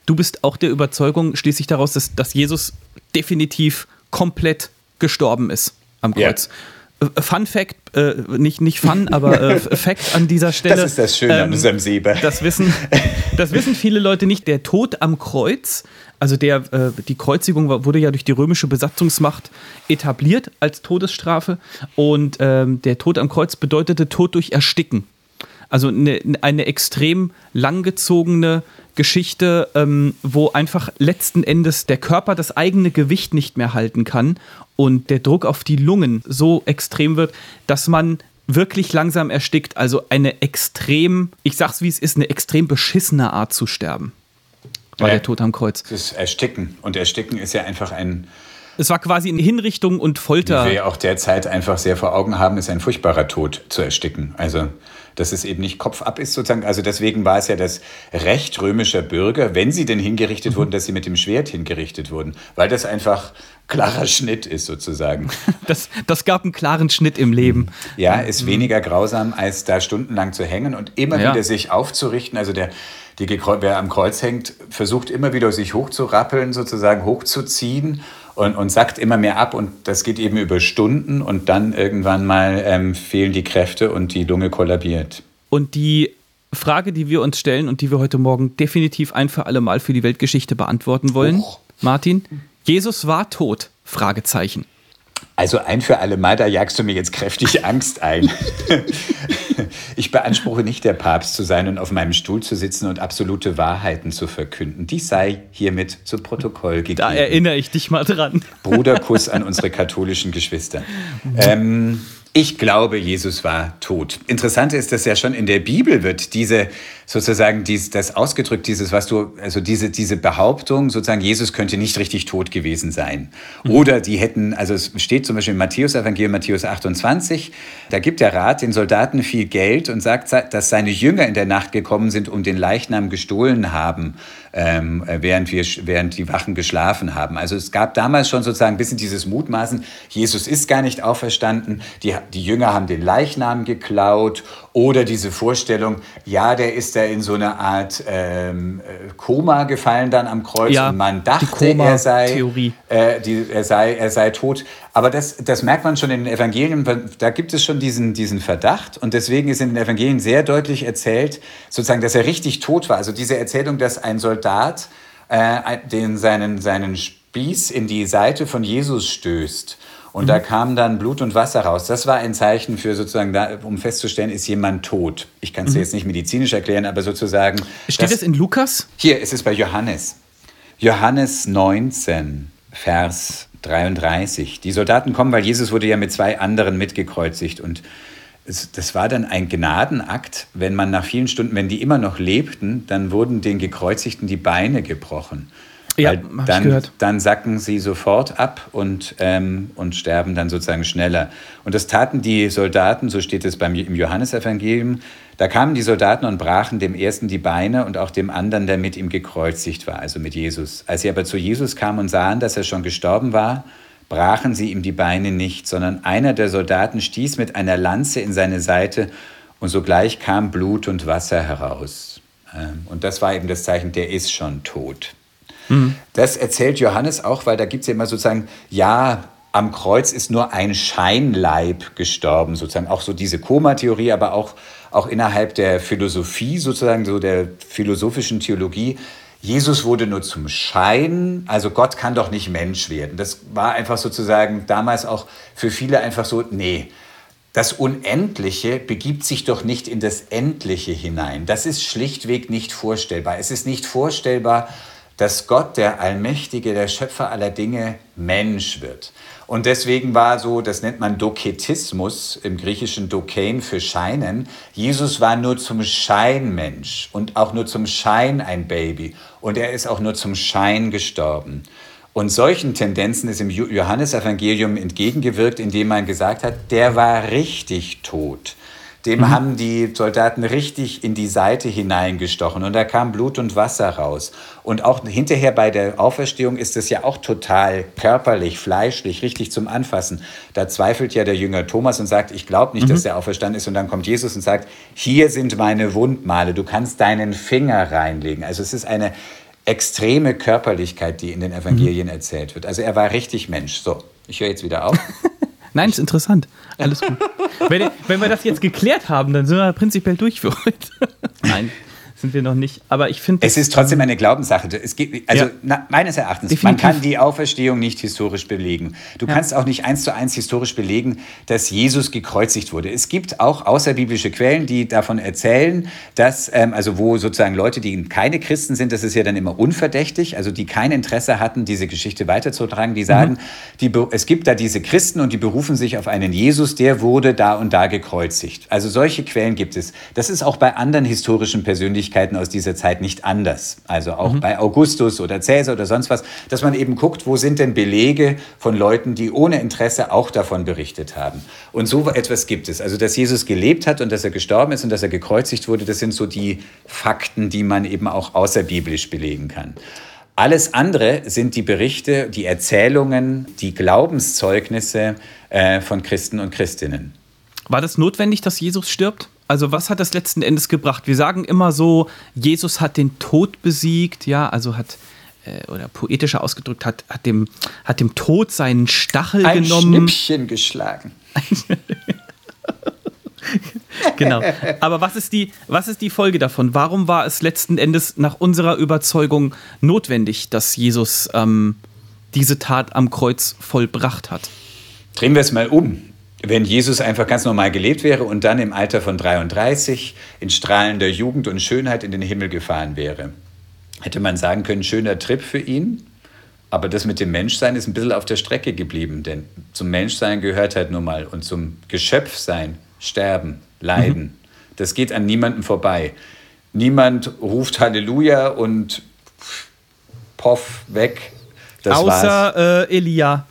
du bist auch der Überzeugung, schließlich daraus, dass, dass Jesus definitiv komplett gestorben ist am Kreuz. Ja. Äh, Fun Fact, äh, nicht, nicht Fun, aber äh, Fact an dieser Stelle. Das ist das Schöne ähm, an unserem Sieber. Das wissen, das wissen viele Leute nicht. Der Tod am Kreuz, also der, äh, die Kreuzigung wurde ja durch die römische Besatzungsmacht etabliert als Todesstrafe und ähm, der Tod am Kreuz bedeutete Tod durch Ersticken. Also eine, eine extrem langgezogene Geschichte, ähm, wo einfach letzten Endes der Körper das eigene Gewicht nicht mehr halten kann und der Druck auf die Lungen so extrem wird, dass man wirklich langsam erstickt. Also eine extrem, ich sag's wie es ist, eine extrem beschissene Art zu sterben. War ja, der Tod am Kreuz. Das ist Ersticken. Und Ersticken ist ja einfach ein. Es war quasi eine Hinrichtung und Folter. Wie wir auch derzeit einfach sehr vor Augen haben, ist ein furchtbarer Tod zu ersticken. Also dass es eben nicht Kopf ab ist sozusagen. Also deswegen war es ja das Recht römischer Bürger, wenn sie denn hingerichtet mhm. wurden, dass sie mit dem Schwert hingerichtet wurden, weil das einfach klarer Schnitt ist sozusagen. Das, das gab einen klaren Schnitt im Leben. Ja, ist mhm. weniger grausam, als da stundenlang zu hängen und immer ja. wieder sich aufzurichten. Also der, die, wer am Kreuz hängt, versucht immer wieder sich hochzurappeln, sozusagen hochzuziehen und, und sackt immer mehr ab und das geht eben über Stunden und dann irgendwann mal ähm, fehlen die Kräfte und die Lunge kollabiert. Und die Frage, die wir uns stellen und die wir heute Morgen definitiv ein für alle Mal für die Weltgeschichte beantworten wollen, Och. Martin, Jesus war tot? Fragezeichen. Also ein für alle Mal, da jagst du mir jetzt kräftig Angst ein. ich beanspruche nicht, der Papst zu sein und auf meinem Stuhl zu sitzen und absolute Wahrheiten zu verkünden. Dies sei hiermit zu Protokoll gegeben. Da erinnere ich dich mal dran. Bruderkuss an unsere katholischen Geschwister. Ähm, ich glaube, Jesus war tot. Interessant ist, dass ja schon in der Bibel wird diese sozusagen dies, das ausgedrückt, dieses, was du, also diese, diese Behauptung, sozusagen, Jesus könnte nicht richtig tot gewesen sein. Mhm. Oder die hätten, also es steht zum Beispiel im Matthäus-Evangelium, Matthäus 28, da gibt der Rat den Soldaten viel Geld und sagt, dass seine Jünger in der Nacht gekommen sind und den Leichnam gestohlen haben, ähm, während, wir, während die Wachen geschlafen haben. Also es gab damals schon sozusagen ein bisschen dieses Mutmaßen, Jesus ist gar nicht auferstanden, die, die Jünger haben den Leichnam geklaut oder diese Vorstellung, ja, der ist da in so eine Art ähm, äh, Koma gefallen dann am Kreuz ja, und man dachte, er sei, äh, die, er, sei, er sei tot. Aber das, das merkt man schon in den Evangelien, da gibt es schon diesen, diesen Verdacht und deswegen ist in den Evangelien sehr deutlich erzählt, sozusagen, dass er richtig tot war. Also diese Erzählung, dass ein Soldat äh, den, seinen, seinen Spieß in die Seite von Jesus stößt und mhm. da kam dann Blut und Wasser raus. Das war ein Zeichen für sozusagen, da, um festzustellen, ist jemand tot. Ich kann es mhm. jetzt nicht medizinisch erklären, aber sozusagen. Steht es in Lukas? Hier ist es bei Johannes. Johannes 19, Vers 33. Die Soldaten kommen, weil Jesus wurde ja mit zwei anderen mitgekreuzigt und das war dann ein Gnadenakt, wenn man nach vielen Stunden, wenn die immer noch lebten, dann wurden den Gekreuzigten die Beine gebrochen. Ja, dann, dann sacken sie sofort ab und, ähm, und sterben dann sozusagen schneller. Und das taten die Soldaten, so steht es beim, im Johannesevangelium, da kamen die Soldaten und brachen dem ersten die Beine und auch dem anderen, der mit ihm gekreuzigt war, also mit Jesus. Als sie aber zu Jesus kamen und sahen, dass er schon gestorben war, brachen sie ihm die Beine nicht, sondern einer der Soldaten stieß mit einer Lanze in seine Seite und sogleich kam Blut und Wasser heraus. Ähm, und das war eben das Zeichen, der ist schon tot. Mhm. Das erzählt Johannes auch, weil da gibt es ja immer sozusagen, ja, am Kreuz ist nur ein Scheinleib gestorben, sozusagen auch so diese Koma-Theorie, aber auch, auch innerhalb der Philosophie, sozusagen so der philosophischen Theologie. Jesus wurde nur zum Schein, also Gott kann doch nicht Mensch werden. Das war einfach sozusagen damals auch für viele einfach so, nee, das Unendliche begibt sich doch nicht in das Endliche hinein. Das ist schlichtweg nicht vorstellbar. Es ist nicht vorstellbar, dass Gott, der Allmächtige, der Schöpfer aller Dinge, Mensch wird. Und deswegen war so, das nennt man Doketismus, im griechischen Dokein für Scheinen. Jesus war nur zum Schein Mensch und auch nur zum Schein ein Baby. Und er ist auch nur zum Schein gestorben. Und solchen Tendenzen ist im Johannesevangelium entgegengewirkt, indem man gesagt hat, der war richtig tot. Dem mhm. haben die Soldaten richtig in die Seite hineingestochen und da kam Blut und Wasser raus. Und auch hinterher bei der Auferstehung ist es ja auch total körperlich, fleischlich, richtig zum Anfassen. Da zweifelt ja der Jünger Thomas und sagt, ich glaube nicht, mhm. dass er auferstanden ist. Und dann kommt Jesus und sagt, hier sind meine Wundmale, du kannst deinen Finger reinlegen. Also es ist eine extreme Körperlichkeit, die in den Evangelien mhm. erzählt wird. Also er war richtig Mensch. So, ich höre jetzt wieder auf. Nein, ist interessant. Alles gut. wenn, wenn, wir das jetzt geklärt haben, dann sind wir prinzipiell durch für heute. Nein sind wir noch nicht. Aber ich finde. Es ist trotzdem eine Glaubenssache. Es gibt, also ja. na, meines Erachtens, Definitiv. man kann die Auferstehung nicht historisch belegen. Du ja. kannst auch nicht eins zu eins historisch belegen, dass Jesus gekreuzigt wurde. Es gibt auch außerbiblische Quellen, die davon erzählen, dass, ähm, also wo sozusagen Leute, die keine Christen sind, das ist ja dann immer unverdächtig, also die kein Interesse hatten, diese Geschichte weiterzutragen, die sagen, mhm. die, es gibt da diese Christen und die berufen sich auf einen Jesus, der wurde da und da gekreuzigt. Also solche Quellen gibt es. Das ist auch bei anderen historischen Persönlichkeiten Persönlichkeiten aus dieser Zeit nicht anders. Also auch mhm. bei Augustus oder Cäsar oder sonst was, dass man eben guckt, wo sind denn Belege von Leuten, die ohne Interesse auch davon berichtet haben. Und so etwas gibt es. Also, dass Jesus gelebt hat und dass er gestorben ist und dass er gekreuzigt wurde, das sind so die Fakten, die man eben auch außerbiblisch belegen kann. Alles andere sind die Berichte, die Erzählungen, die Glaubenszeugnisse äh, von Christen und Christinnen. War das notwendig, dass Jesus stirbt? Also was hat das letzten Endes gebracht? Wir sagen immer so, Jesus hat den Tod besiegt, ja, also hat äh, oder poetischer ausgedrückt hat, hat dem, hat dem Tod seinen Stachel Ein genommen. Ein Schnippchen geschlagen. genau. Aber was ist, die, was ist die Folge davon? Warum war es letzten Endes nach unserer Überzeugung notwendig, dass Jesus ähm, diese Tat am Kreuz vollbracht hat? Drehen wir es mal um. Wenn Jesus einfach ganz normal gelebt wäre und dann im Alter von 33 in strahlender Jugend und Schönheit in den Himmel gefahren wäre, hätte man sagen können, schöner Trip für ihn. Aber das mit dem Menschsein ist ein bisschen auf der Strecke geblieben, denn zum Menschsein gehört halt nun mal und zum Geschöpfsein, Sterben, Leiden. Mhm. Das geht an niemandem vorbei. Niemand ruft Halleluja und poff, weg. Das Außer äh, Elia.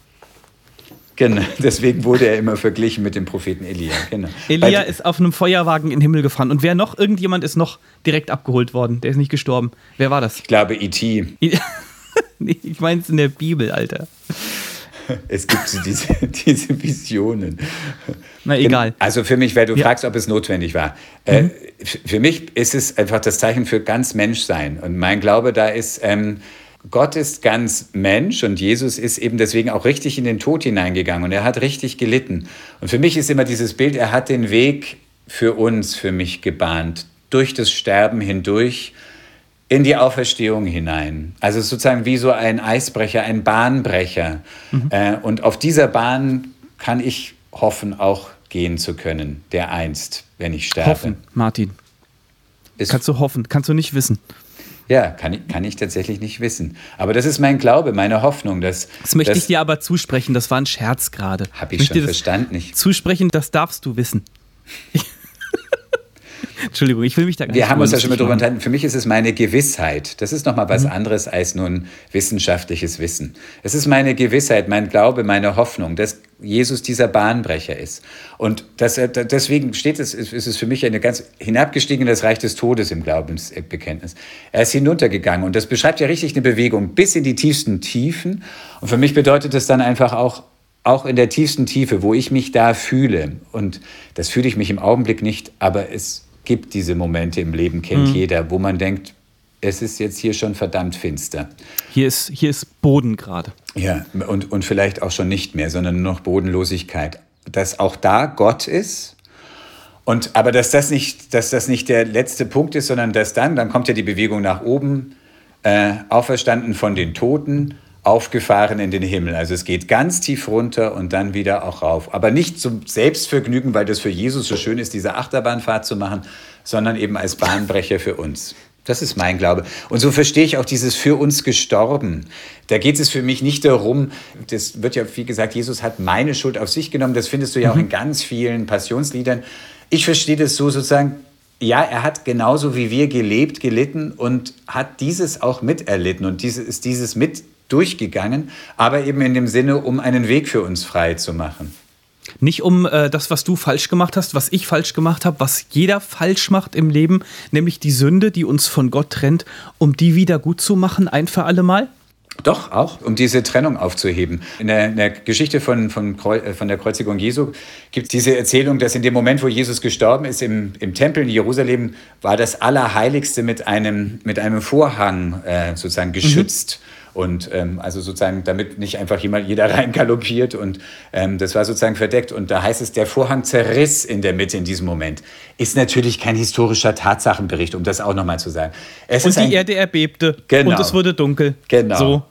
Genau, deswegen wurde er immer verglichen mit dem Propheten Elia. Genau. Elia ist auf einem Feuerwagen in den Himmel gefahren. Und wer noch? Irgendjemand ist noch direkt abgeholt worden. Der ist nicht gestorben. Wer war das? Ich glaube, E.T. ich meine es in der Bibel, Alter. Es gibt diese, diese Visionen. Na egal. Also für mich, weil du ja. fragst, ob es notwendig war. Äh, mhm. Äh, für mich ist es einfach das Zeichen für ganz Menschsein. Und mein Glaube da ist, ähm, Gott ist ganz Mensch und Jesus ist eben deswegen auch richtig in den Tod hineingegangen und er hat richtig gelitten. Und für mich ist immer dieses Bild, er hat den Weg für uns, für mich gebahnt, durch das Sterben hindurch in die Auferstehung hinein. Also sozusagen wie so ein Eisbrecher, ein Bahnbrecher. Mhm. Äh, und auf dieser Bahn kann ich hoffen, auch gehen zu können, der einst, wenn ich sterbe. Hoffen, Martin. Ist kannst du hoffen, kannst du nicht wissen. Ja, kann ich, kann ich tatsächlich nicht wissen. Aber das ist mein Glaube, meine Hoffnung. Dass, das möchte dass, ich dir aber zusprechen. Das war ein Scherz gerade. Habe ich, ich schon verstanden. Nicht. Zusprechen, das darfst du wissen. Entschuldigung, ich will mich da gar nicht Wir haben uns ja schon mal drüber unterhalten. Für mich ist es meine Gewissheit. Das ist nochmal was mhm. anderes als nun wissenschaftliches Wissen. Es ist meine Gewissheit, mein Glaube, meine Hoffnung, dass Jesus dieser Bahnbrecher ist. Und das, deswegen steht es, ist es für mich eine ganz hinabgestiegen in das Reich des Todes im Glaubensbekenntnis. Er ist hinuntergegangen und das beschreibt ja richtig eine Bewegung bis in die tiefsten Tiefen. Und für mich bedeutet es dann einfach auch, auch in der tiefsten Tiefe, wo ich mich da fühle. Und das fühle ich mich im Augenblick nicht, aber es gibt diese Momente im Leben, kennt mhm. jeder, wo man denkt, es ist jetzt hier schon verdammt finster. Hier ist, hier ist Boden gerade. Ja, und, und vielleicht auch schon nicht mehr, sondern nur noch Bodenlosigkeit. Dass auch da Gott ist. Und, aber dass das, nicht, dass das nicht der letzte Punkt ist, sondern dass dann, dann kommt ja die Bewegung nach oben, äh, auferstanden von den Toten, aufgefahren in den Himmel. Also es geht ganz tief runter und dann wieder auch rauf. Aber nicht zum Selbstvergnügen, weil das für Jesus so schön ist, diese Achterbahnfahrt zu machen, sondern eben als Bahnbrecher für uns. Das ist mein Glaube. Und so verstehe ich auch dieses für uns gestorben. Da geht es für mich nicht darum, das wird ja, wie gesagt, Jesus hat meine Schuld auf sich genommen. Das findest du ja auch mhm. in ganz vielen Passionsliedern. Ich verstehe das so sozusagen, ja, er hat genauso wie wir gelebt, gelitten und hat dieses auch miterlitten. Und dieses, ist dieses mit durchgegangen, aber eben in dem Sinne, um einen Weg für uns frei zu machen. Nicht um äh, das, was du falsch gemacht hast, was ich falsch gemacht habe, was jeder falsch macht im Leben, nämlich die Sünde, die uns von Gott trennt, um die wieder gut zu machen, ein für alle Mal? Doch, auch, um diese Trennung aufzuheben. In der, in der Geschichte von, von, äh, von, der Kreuzigung Jesu gibt es diese Erzählung, dass in dem Moment, wo Jesus gestorben ist, im, im Tempel in Jerusalem, war das Allerheiligste mit einem, mit einem Vorhang äh, sozusagen geschützt. Mhm. Und ähm, also sozusagen, damit nicht einfach jemand, jeder reingaloppiert. Und ähm, das war sozusagen verdeckt. Und da heißt es, der Vorhang zerriss in der Mitte in diesem Moment. Ist natürlich kein historischer Tatsachenbericht, um das auch nochmal zu sagen. Es und die ein, Erde erbebte. Genau. Und es wurde dunkel. Genau. So.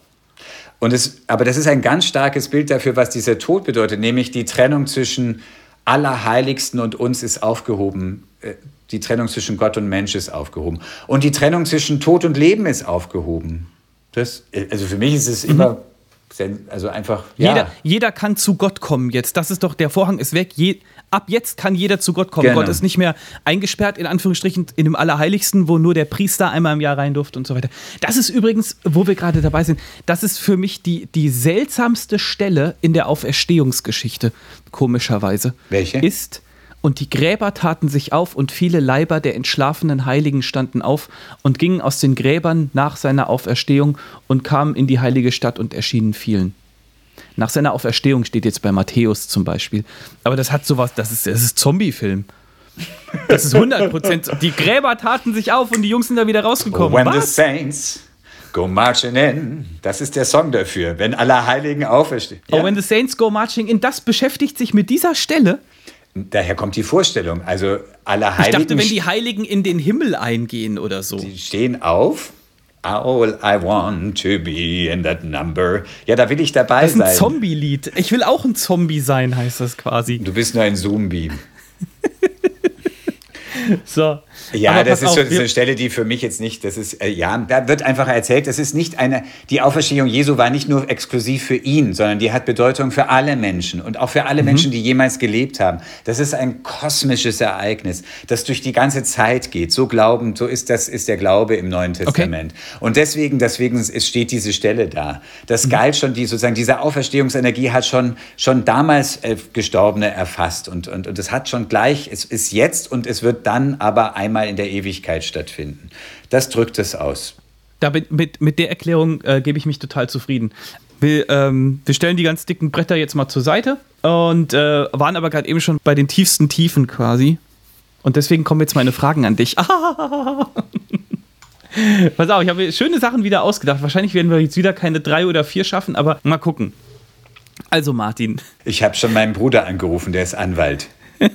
Und es, aber das ist ein ganz starkes Bild dafür, was dieser Tod bedeutet, nämlich die Trennung zwischen Allerheiligsten und uns ist aufgehoben. Äh, die Trennung zwischen Gott und Mensch ist aufgehoben. Und die Trennung zwischen Tod und Leben ist aufgehoben. Das, also für mich ist es mhm. immer, also einfach. Ja. Jeder, jeder kann zu Gott kommen jetzt. Das ist doch, der Vorhang ist weg. Je, ab jetzt kann jeder zu Gott kommen. Genau. Gott ist nicht mehr eingesperrt, in Anführungsstrichen, in dem Allerheiligsten, wo nur der Priester einmal im Jahr rein durfte und so weiter. Das ist übrigens, wo wir gerade dabei sind, das ist für mich die, die seltsamste Stelle in der Auferstehungsgeschichte, komischerweise. Welche? Ist und die Gräber taten sich auf, und viele Leiber der entschlafenen Heiligen standen auf und gingen aus den Gräbern nach seiner Auferstehung und kamen in die heilige Stadt und erschienen vielen. Nach seiner Auferstehung steht jetzt bei Matthäus zum Beispiel. Aber das hat sowas, das ist, das ist Zombie-Film. Das ist 100 Prozent. Die Gräber taten sich auf und die Jungs sind da wieder rausgekommen. When Was? the saints go marching in. Das ist der Song dafür, wenn alle Heiligen auferstehen. Oh, ja? when the saints go marching in. Das beschäftigt sich mit dieser Stelle Daher kommt die Vorstellung. Also alle Heiligen. Ich dachte, wenn die Heiligen in den Himmel eingehen oder so. Die stehen auf, all I want to be in that number. Ja, da will ich dabei Das ist ein sein. Zombie-Lied. Ich will auch ein Zombie sein, heißt das quasi. Du bist nur ein Zombie. So. Ja, das ist so auf, wir- eine Stelle, die für mich jetzt nicht, das ist, äh, ja, da wird einfach erzählt, das ist nicht eine, die Auferstehung Jesu war nicht nur exklusiv für ihn, sondern die hat Bedeutung für alle Menschen und auch für alle Menschen, die jemals gelebt haben. Das ist ein kosmisches Ereignis, das durch die ganze Zeit geht. So glauben, so ist das, ist der Glaube im Neuen Testament. Und deswegen, deswegen ist- steht diese Stelle da. Das galt schon, die sozusagen, diese Auferstehungsenergie hat schon, schon damals äh, Gestorbene erfasst und, und, und es hat schon gleich, es ist jetzt und es wird dann aber einmal in der Ewigkeit stattfinden. Das drückt es aus. Da bin, mit, mit der Erklärung äh, gebe ich mich total zufrieden. Wir, ähm, wir stellen die ganz dicken Bretter jetzt mal zur Seite und äh, waren aber gerade eben schon bei den tiefsten Tiefen quasi. Und deswegen kommen jetzt meine Fragen an dich. Pass auf, ich habe schöne Sachen wieder ausgedacht. Wahrscheinlich werden wir jetzt wieder keine drei oder vier schaffen, aber mal gucken. Also Martin, Ich habe schon meinen Bruder angerufen, der ist Anwalt.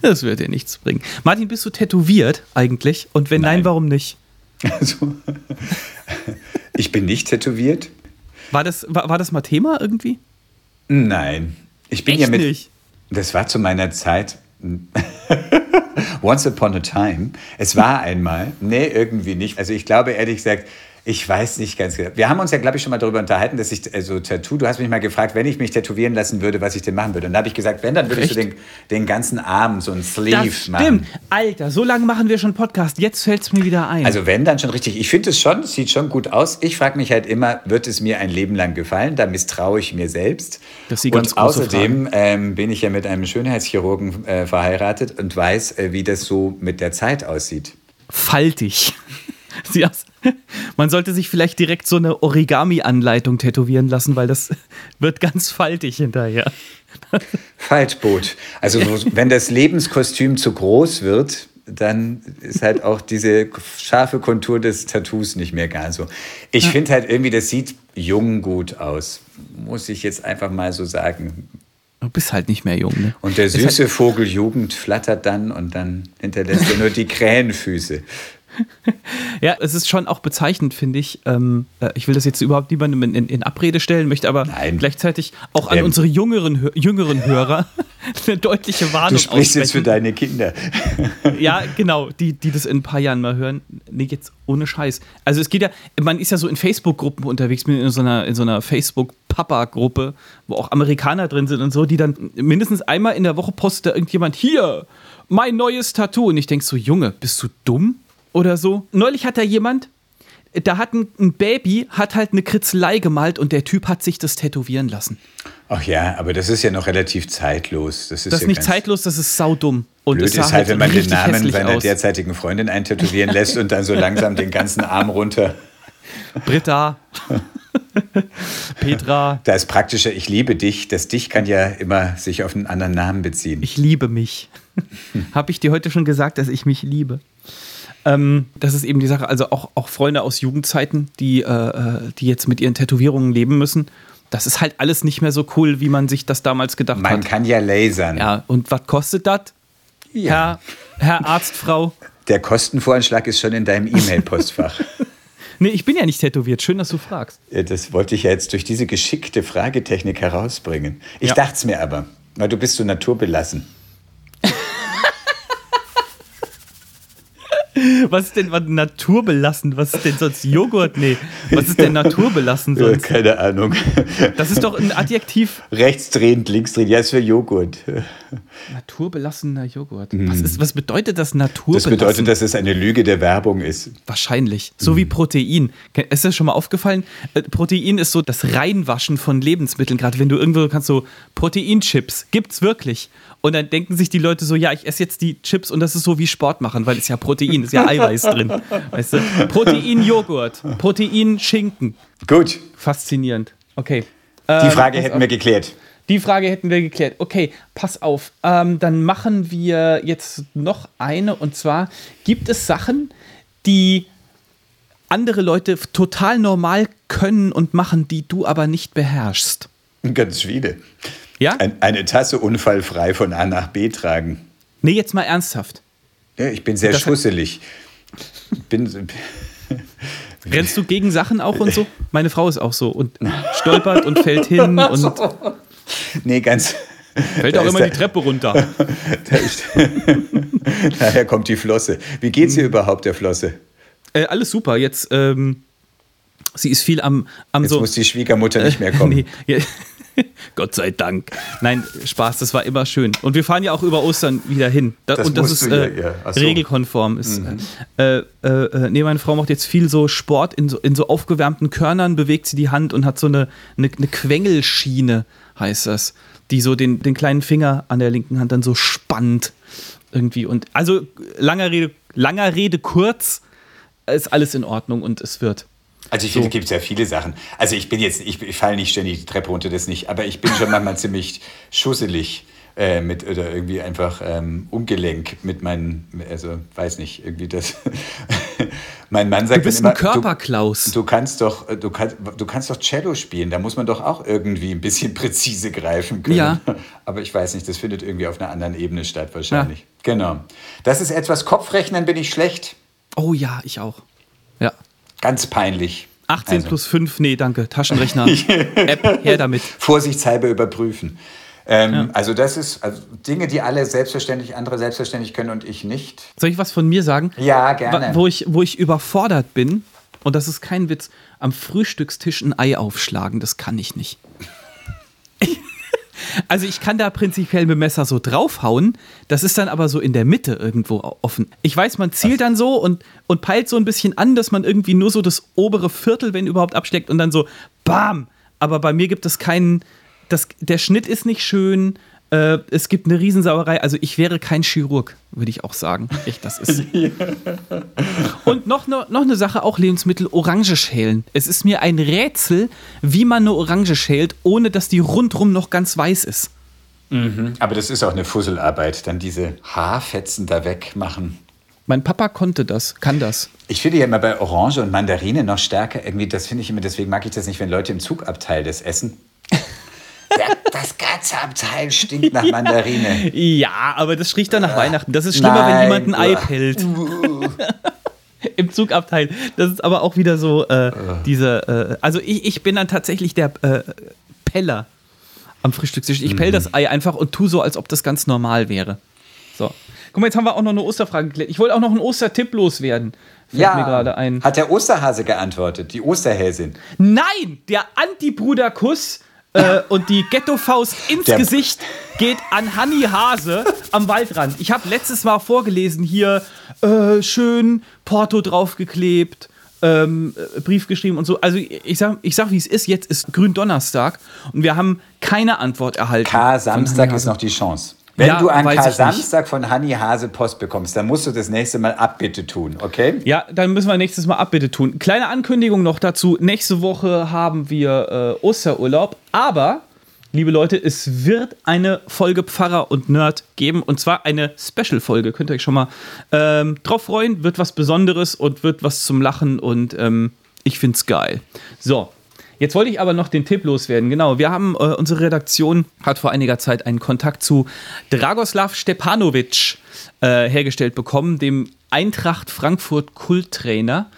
das wird dir nichts bringen. Martin, bist du tätowiert eigentlich? Und wenn nein, Nein. warum nicht? Also, ich bin nicht tätowiert. War das, war, war das mal Thema irgendwie? Nein. Ich bin Echt ja mit. nicht? Das war zu meiner Zeit. Once upon a time. Es war einmal. Nee, irgendwie nicht. Also ich glaube ehrlich gesagt, ich weiß nicht ganz genau. Wir haben uns ja, glaube ich, schon mal darüber unterhalten, dass ich, also Tattoo, du hast mich mal gefragt, wenn ich mich tätowieren lassen würde, was ich denn machen würde. Und da habe ich gesagt, wenn, dann würdest du den, den ganzen Arm, so ein Sleeve Das machen. stimmt. Alter, so lange machen wir schon Podcast. Jetzt fällt es mir wieder ein. Also wenn, dann schon richtig. Ich finde es schon, es sieht schon gut aus. Ich frage mich halt immer, wird es mir ein Leben lang gefallen? Da misstraue ich mir selbst. Das ist die ganz und außerdem ähm, bin ich ja mit einem Schönheitschirurgen äh, verheiratet und weiß, äh, wie das so mit der Zeit aussieht. faltig. Sie aus- Man sollte sich vielleicht direkt so eine Origami-Anleitung tätowieren lassen, weil das wird ganz faltig hinterher. Faltboot. Also so, wenn das Lebenskostüm zu groß wird, dann ist halt auch diese scharfe Kontur des Tattoos nicht mehr gar so. Ich finde halt irgendwie, das sieht jung gut aus. Muss ich jetzt einfach mal so sagen. Du bist halt nicht mehr jung, ne? Und der süße Vogel Jugend flattert dann und dann hinterlässt er nur die Krähenfüße. Ja, es ist schon auch bezeichnend, finde ich. Ähm, äh, ich will das jetzt überhaupt niemandem in, in, in Abrede stellen, möchte aber Nein. gleichzeitig auch an Ähm. unsere jüngeren, jüngeren Hörer eine deutliche Warnung Du sprichst jetzt für aussprechen. deine Kinder. Ja, genau, die, die das in ein paar Jahren mal hören. Nee, jetzt ohne Scheiß. Also es geht ja, man ist ja so in Facebook-Gruppen unterwegs, in so einer, in so einer Facebook-Papa-Gruppe, wo auch Amerikaner drin sind und so, die dann mindestens einmal in der Woche postet da irgendjemand, hier, mein neues Tattoo. Und ich denk so, Junge, bist du dumm? Oder so. Neulich hat da jemand, da hat ein, ein Baby, hat halt eine Kritzelei gemalt und der Typ hat sich das tätowieren lassen. Ach ja, aber das ist ja noch relativ zeitlos. Das ist, Das ja nicht zeitlos, das ist saudumm. Und Blöd ist halt, wenn man den Namen seiner derzeitigen Freundin eintätowieren lässt und dann so langsam den ganzen Arm runter. Britta. Petra. Da ist praktischer, ich liebe dich. Das dich kann ja immer sich auf einen anderen Namen beziehen. Ich liebe mich. Habe ich dir heute schon gesagt, dass ich mich liebe? Ähm, das ist eben die Sache. Also auch, auch Freunde aus Jugendzeiten, die, äh, äh, die jetzt mit ihren Tätowierungen leben müssen. Das ist halt alles nicht mehr so cool, wie man sich das damals gedacht Man hat. kann ja lasern. Ja, und was kostet das? Herr, Herr Arztfrau? Der Kostenvoranschlag ist schon in deinem E-Mail-Postfach. Nee, ich bin ja nicht tätowiert. Schön, dass du fragst. Ja, Das wollte ich ja jetzt durch diese geschickte Fragetechnik herausbringen. Ich Ja. dachte es mir aber, weil du bist so naturbelassen. Was ist denn was naturbelassen? Was ist denn sonst Joghurt? Nee. Was ist denn naturbelassen sonst? keine Ahnung. Das ist doch ein Adjektiv. Rechtsdrehend, linksdrehend. Ja, ist für Joghurt. Naturbelassener Joghurt. Was, ist, was bedeutet das naturbelassen? Das bedeutet, dass es eine Lüge der Werbung ist. Wahrscheinlich. So wie Protein. Ist das schon mal aufgefallen? Äh, Protein ist so das Reinwaschen von Lebensmitteln. Gerade wenn du irgendwo kannst so Proteinchips. Gibt's wirklich. Und dann denken sich die Leute so, ja, ich esse jetzt die Chips und das ist so wie Sport machen, weil es ja Protein, ist ja Eiweiß drin. Weißt du? Protein-Joghurt, Protein-Schinken. Gut, Faszinierend. Okay. die Ähm, Frage hätten auf. wir geklärt. Die Frage hätten wir geklärt. Okay, pass auf. Ähm, dann machen wir jetzt noch eine. Und zwar, gibt es Sachen, die andere Leute total normal können und machen, die du aber nicht beherrschst? Ganz viele. Ja? Ein, eine Tasse unfallfrei von A nach B tragen. Nee, jetzt mal ernsthaft. Ja, ich bin sehr schusselig. Bin, Rennst du gegen Sachen auch und so? Meine Frau ist auch so und stolpert und fällt hin und. Nee, ganz. Fällt auch immer der, die Treppe runter. Da ist, daher kommt die Flosse. Wie geht's dir hm. überhaupt, der Flosse? Äh, alles super. Jetzt, ähm, sie ist viel am, am Jetzt so. muss die Schwiegermutter nicht mehr kommen. nee, ja, Gott sei Dank. Nein, Spaß, das war immer schön. Und wir fahren ja auch über Ostern wieder hin. Da, das und das ist äh, ja, ja. So. regelkonform. Ist, mhm. äh, äh, äh, nee, meine Frau macht jetzt viel so Sport in so, in so aufgewärmten Körnern, bewegt sie die Hand und hat so eine, eine, eine Quengelschiene, heißt das, die so den, den kleinen Finger an der linken Hand dann so spannt. Irgendwie. Und also langer Rede, langer Rede kurz, ist alles in Ordnung und es wird. Also ich so. finde, es gibt ja viele Sachen. Also ich bin jetzt, ich, ich falle nicht ständig die Treppe runter, das nicht, aber ich bin schon manchmal ziemlich schusselig äh, mit oder irgendwie einfach ähm, ungelenk mit meinen, also weiß nicht, irgendwie das. mein Mann sagt du bist immer, ein Körperklaus. Du, du, kannst doch, du kannst, du kannst doch Cello spielen. Da muss man doch auch irgendwie ein bisschen präzise greifen können. Ja. Aber ich weiß nicht, das findet irgendwie auf einer anderen Ebene statt wahrscheinlich. Ja. Genau. Das ist etwas Kopfrechnen bin ich schlecht. Oh ja, ich auch. Ganz peinlich. 18 also. plus 5, nee, danke. Taschenrechner, App, her damit. Vorsichtshalber überprüfen. Ähm, ja. Also das ist also Dinge, die alle selbstverständlich, andere selbstverständlich können und ich nicht. Soll ich was von mir sagen? Ja, gerne. Wo ich, wo ich überfordert bin, und das ist kein Witz, am Frühstückstisch ein Ei aufschlagen, das kann ich nicht. Also ich kann da prinzipiell mit dem Messer so draufhauen, das ist dann aber so in der Mitte irgendwo offen. Ich weiß, man zielt dann so und, und peilt so ein bisschen an, dass man irgendwie nur so das obere Viertel, wenn überhaupt, absteckt und dann so BAM! Aber bei mir gibt es keinen, das, der Schnitt ist nicht schön, äh, es gibt eine Riesensauerei. Also ich wäre kein Chirurg, würde ich auch sagen. Echt, das ist. Und noch, ne, noch eine Sache, auch Lebensmittel, Orange schälen. Es ist mir ein Rätsel, wie man eine Orange schält, ohne dass die rundrum noch ganz weiß ist. Mhm. Aber das ist auch eine Fusselarbeit, dann diese Haarfetzen da wegmachen. Mein Papa konnte das, kann das. Ich finde ja immer bei Orange und Mandarine noch stärker irgendwie, das finde ich immer, deswegen mag ich das nicht, wenn Leute im Zugabteil das essen. Das ganze Abteil stinkt nach Mandarine. Ja, aber das riecht dann nach Weihnachten. Das ist schlimmer, Nein. wenn jemand ein Ei pellt. Im Zugabteil. Das ist aber auch wieder so äh, diese. Äh, also ich, ich bin dann tatsächlich der äh, Peller am Frühstückstisch. Ich pell mhm. das Ei einfach und tu so, als ob das ganz normal wäre. So. Guck mal, jetzt haben wir auch noch eine Osterfrage geklärt. Ich wollte auch noch einen Ostertipp loswerden. Fällt ja, mir gerade ein. Hat der Osterhase geantwortet, die Osterhäsin? Nein, der Antibruderkuss äh, und die Ghetto-Faust ins Der Gesicht geht an Hanni Hase am Waldrand. Ich habe letztes Mal vorgelesen hier, äh, schön Porto draufgeklebt, ähm, äh, Brief geschrieben und so. Also ich sag, ich sag, wie es ist. Jetzt ist Gründonnerstag und wir haben keine Antwort erhalten. K-Samstag ist noch die Chance. Wenn ja, du an Kar-Samstag von Hanni Hase Post bekommst, dann musst du das nächste Mal Abbitte tun, okay? Ja, dann müssen wir nächstes Mal Abbitte tun. Kleine Ankündigung noch dazu. Nächste Woche haben wir äh, Osterurlaub, aber, liebe Leute, es wird eine Folge Pfarrer und Nerd geben und zwar eine Special-Folge. Könnt ihr euch schon mal ähm, drauf freuen. Wird was Besonderes und wird was zum Lachen und ähm, ich find's geil. So, Jetzt wollte ich aber noch den Tipp loswerden. Genau, wir haben, äh, unsere Redaktion hat vor einiger Zeit einen Kontakt zu Dragoslav Stepanovic äh, hergestellt bekommen, dem Eintracht Frankfurt Kulttrainer.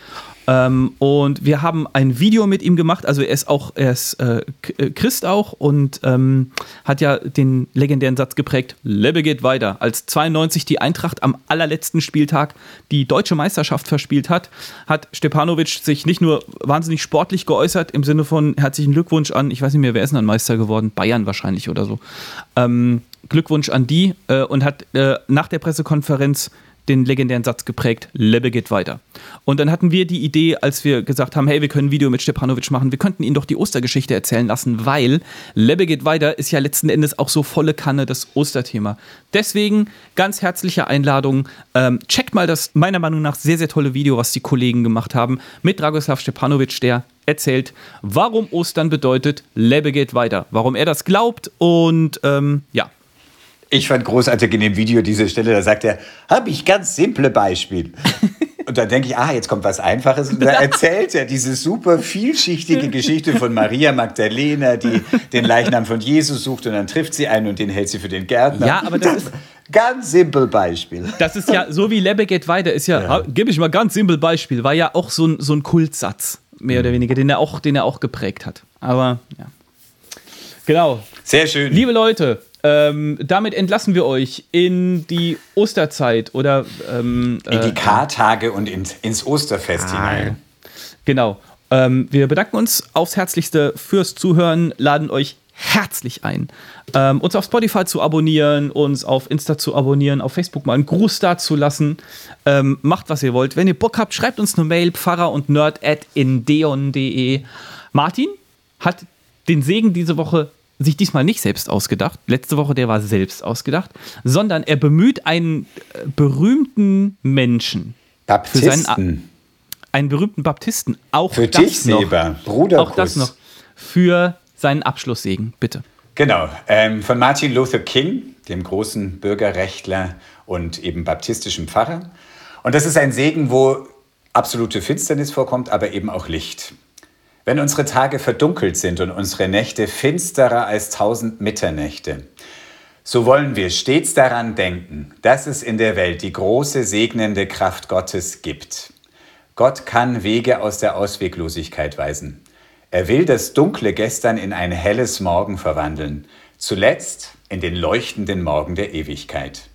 Ähm, und wir haben ein Video mit ihm gemacht. Also er ist auch, er ist äh, äh, Christ auch und ähm, hat ja den legendären Satz geprägt: Lebe geht weiter. Als 92 die Eintracht am allerletzten Spieltag die deutsche Meisterschaft verspielt hat, hat Stepanovic sich nicht nur wahnsinnig sportlich geäußert im Sinne von herzlichen Glückwunsch an, ich weiß nicht mehr, wer ist denn dann Meister geworden? Bayern wahrscheinlich oder so. Ähm, Glückwunsch an die äh, und hat äh, nach der Pressekonferenz den legendären Satz geprägt, Lebe geht weiter. Und dann hatten wir die Idee, als wir gesagt haben, hey, wir können ein Video mit Stepanovic machen, wir könnten ihn doch die Ostergeschichte erzählen lassen, weil Lebe geht weiter ist ja letzten Endes auch so volle Kanne das Osterthema. Deswegen ganz herzliche Einladung. Ähm, checkt mal das meiner Meinung nach sehr, sehr tolle Video, was die Kollegen gemacht haben mit Dragoslav Stepanovic, der erzählt, warum Ostern bedeutet, Lebe geht weiter, warum er das glaubt und ähm, ja, ich fand großartig in dem Video diese Stelle, da sagt er, habe ich ganz simple Beispiel. Und dann denke ich, ah, jetzt kommt was Einfaches. Und da erzählt er diese super vielschichtige Geschichte von Maria Magdalena, die den Leichnam von Jesus sucht und dann trifft sie einen und den hält sie für den Gärtner. Ja, aber das ist, Ganz simpel Beispiel. Das ist ja, so wie Lebbe geht weiter, ist ja, ja. gebe ich mal ganz simpel Beispiel, war ja auch so ein, so ein Kultsatz, mehr oder weniger, den er, auch, den er auch geprägt hat. Aber ja. Genau. Sehr schön. Liebe Leute, ähm, damit entlassen wir euch in die Osterzeit oder ähm, in die äh, Kartage und ins, ins Osterfest ah, hinein. Genau. Ähm, wir bedanken uns aufs Herzlichste fürs Zuhören, laden euch herzlich ein, ähm, uns auf Spotify zu abonnieren, uns auf Insta zu abonnieren, auf Facebook mal einen Gruß da zu lassen. Ähm, macht, was ihr wollt. Wenn ihr Bock habt, schreibt uns eine Mail, pfarrer und nerd at indeon.de. Martin hat den Segen diese Woche sich diesmal nicht selbst ausgedacht. Letzte Woche, der war selbst ausgedacht, sondern er bemüht einen äh, berühmten Menschen. Baptisten. Für seinen, einen berühmten Baptisten. Auch für das noch. Bruder Auch das noch. Für seinen Abschlusssegen, bitte. Genau, ähm, von Martin Luther King, dem großen Bürgerrechtler und eben baptistischen Pfarrer. Und das ist ein Segen, wo absolute Finsternis vorkommt, aber eben auch Licht. Wenn unsere Tage verdunkelt sind und unsere Nächte finsterer als tausend Mitternächte, so wollen wir stets daran denken, dass es in der Welt die große segnende Kraft Gottes gibt. Gott kann Wege aus der Ausweglosigkeit weisen. Er will das dunkle Gestern in ein helles Morgen verwandeln, zuletzt in den leuchtenden Morgen der Ewigkeit.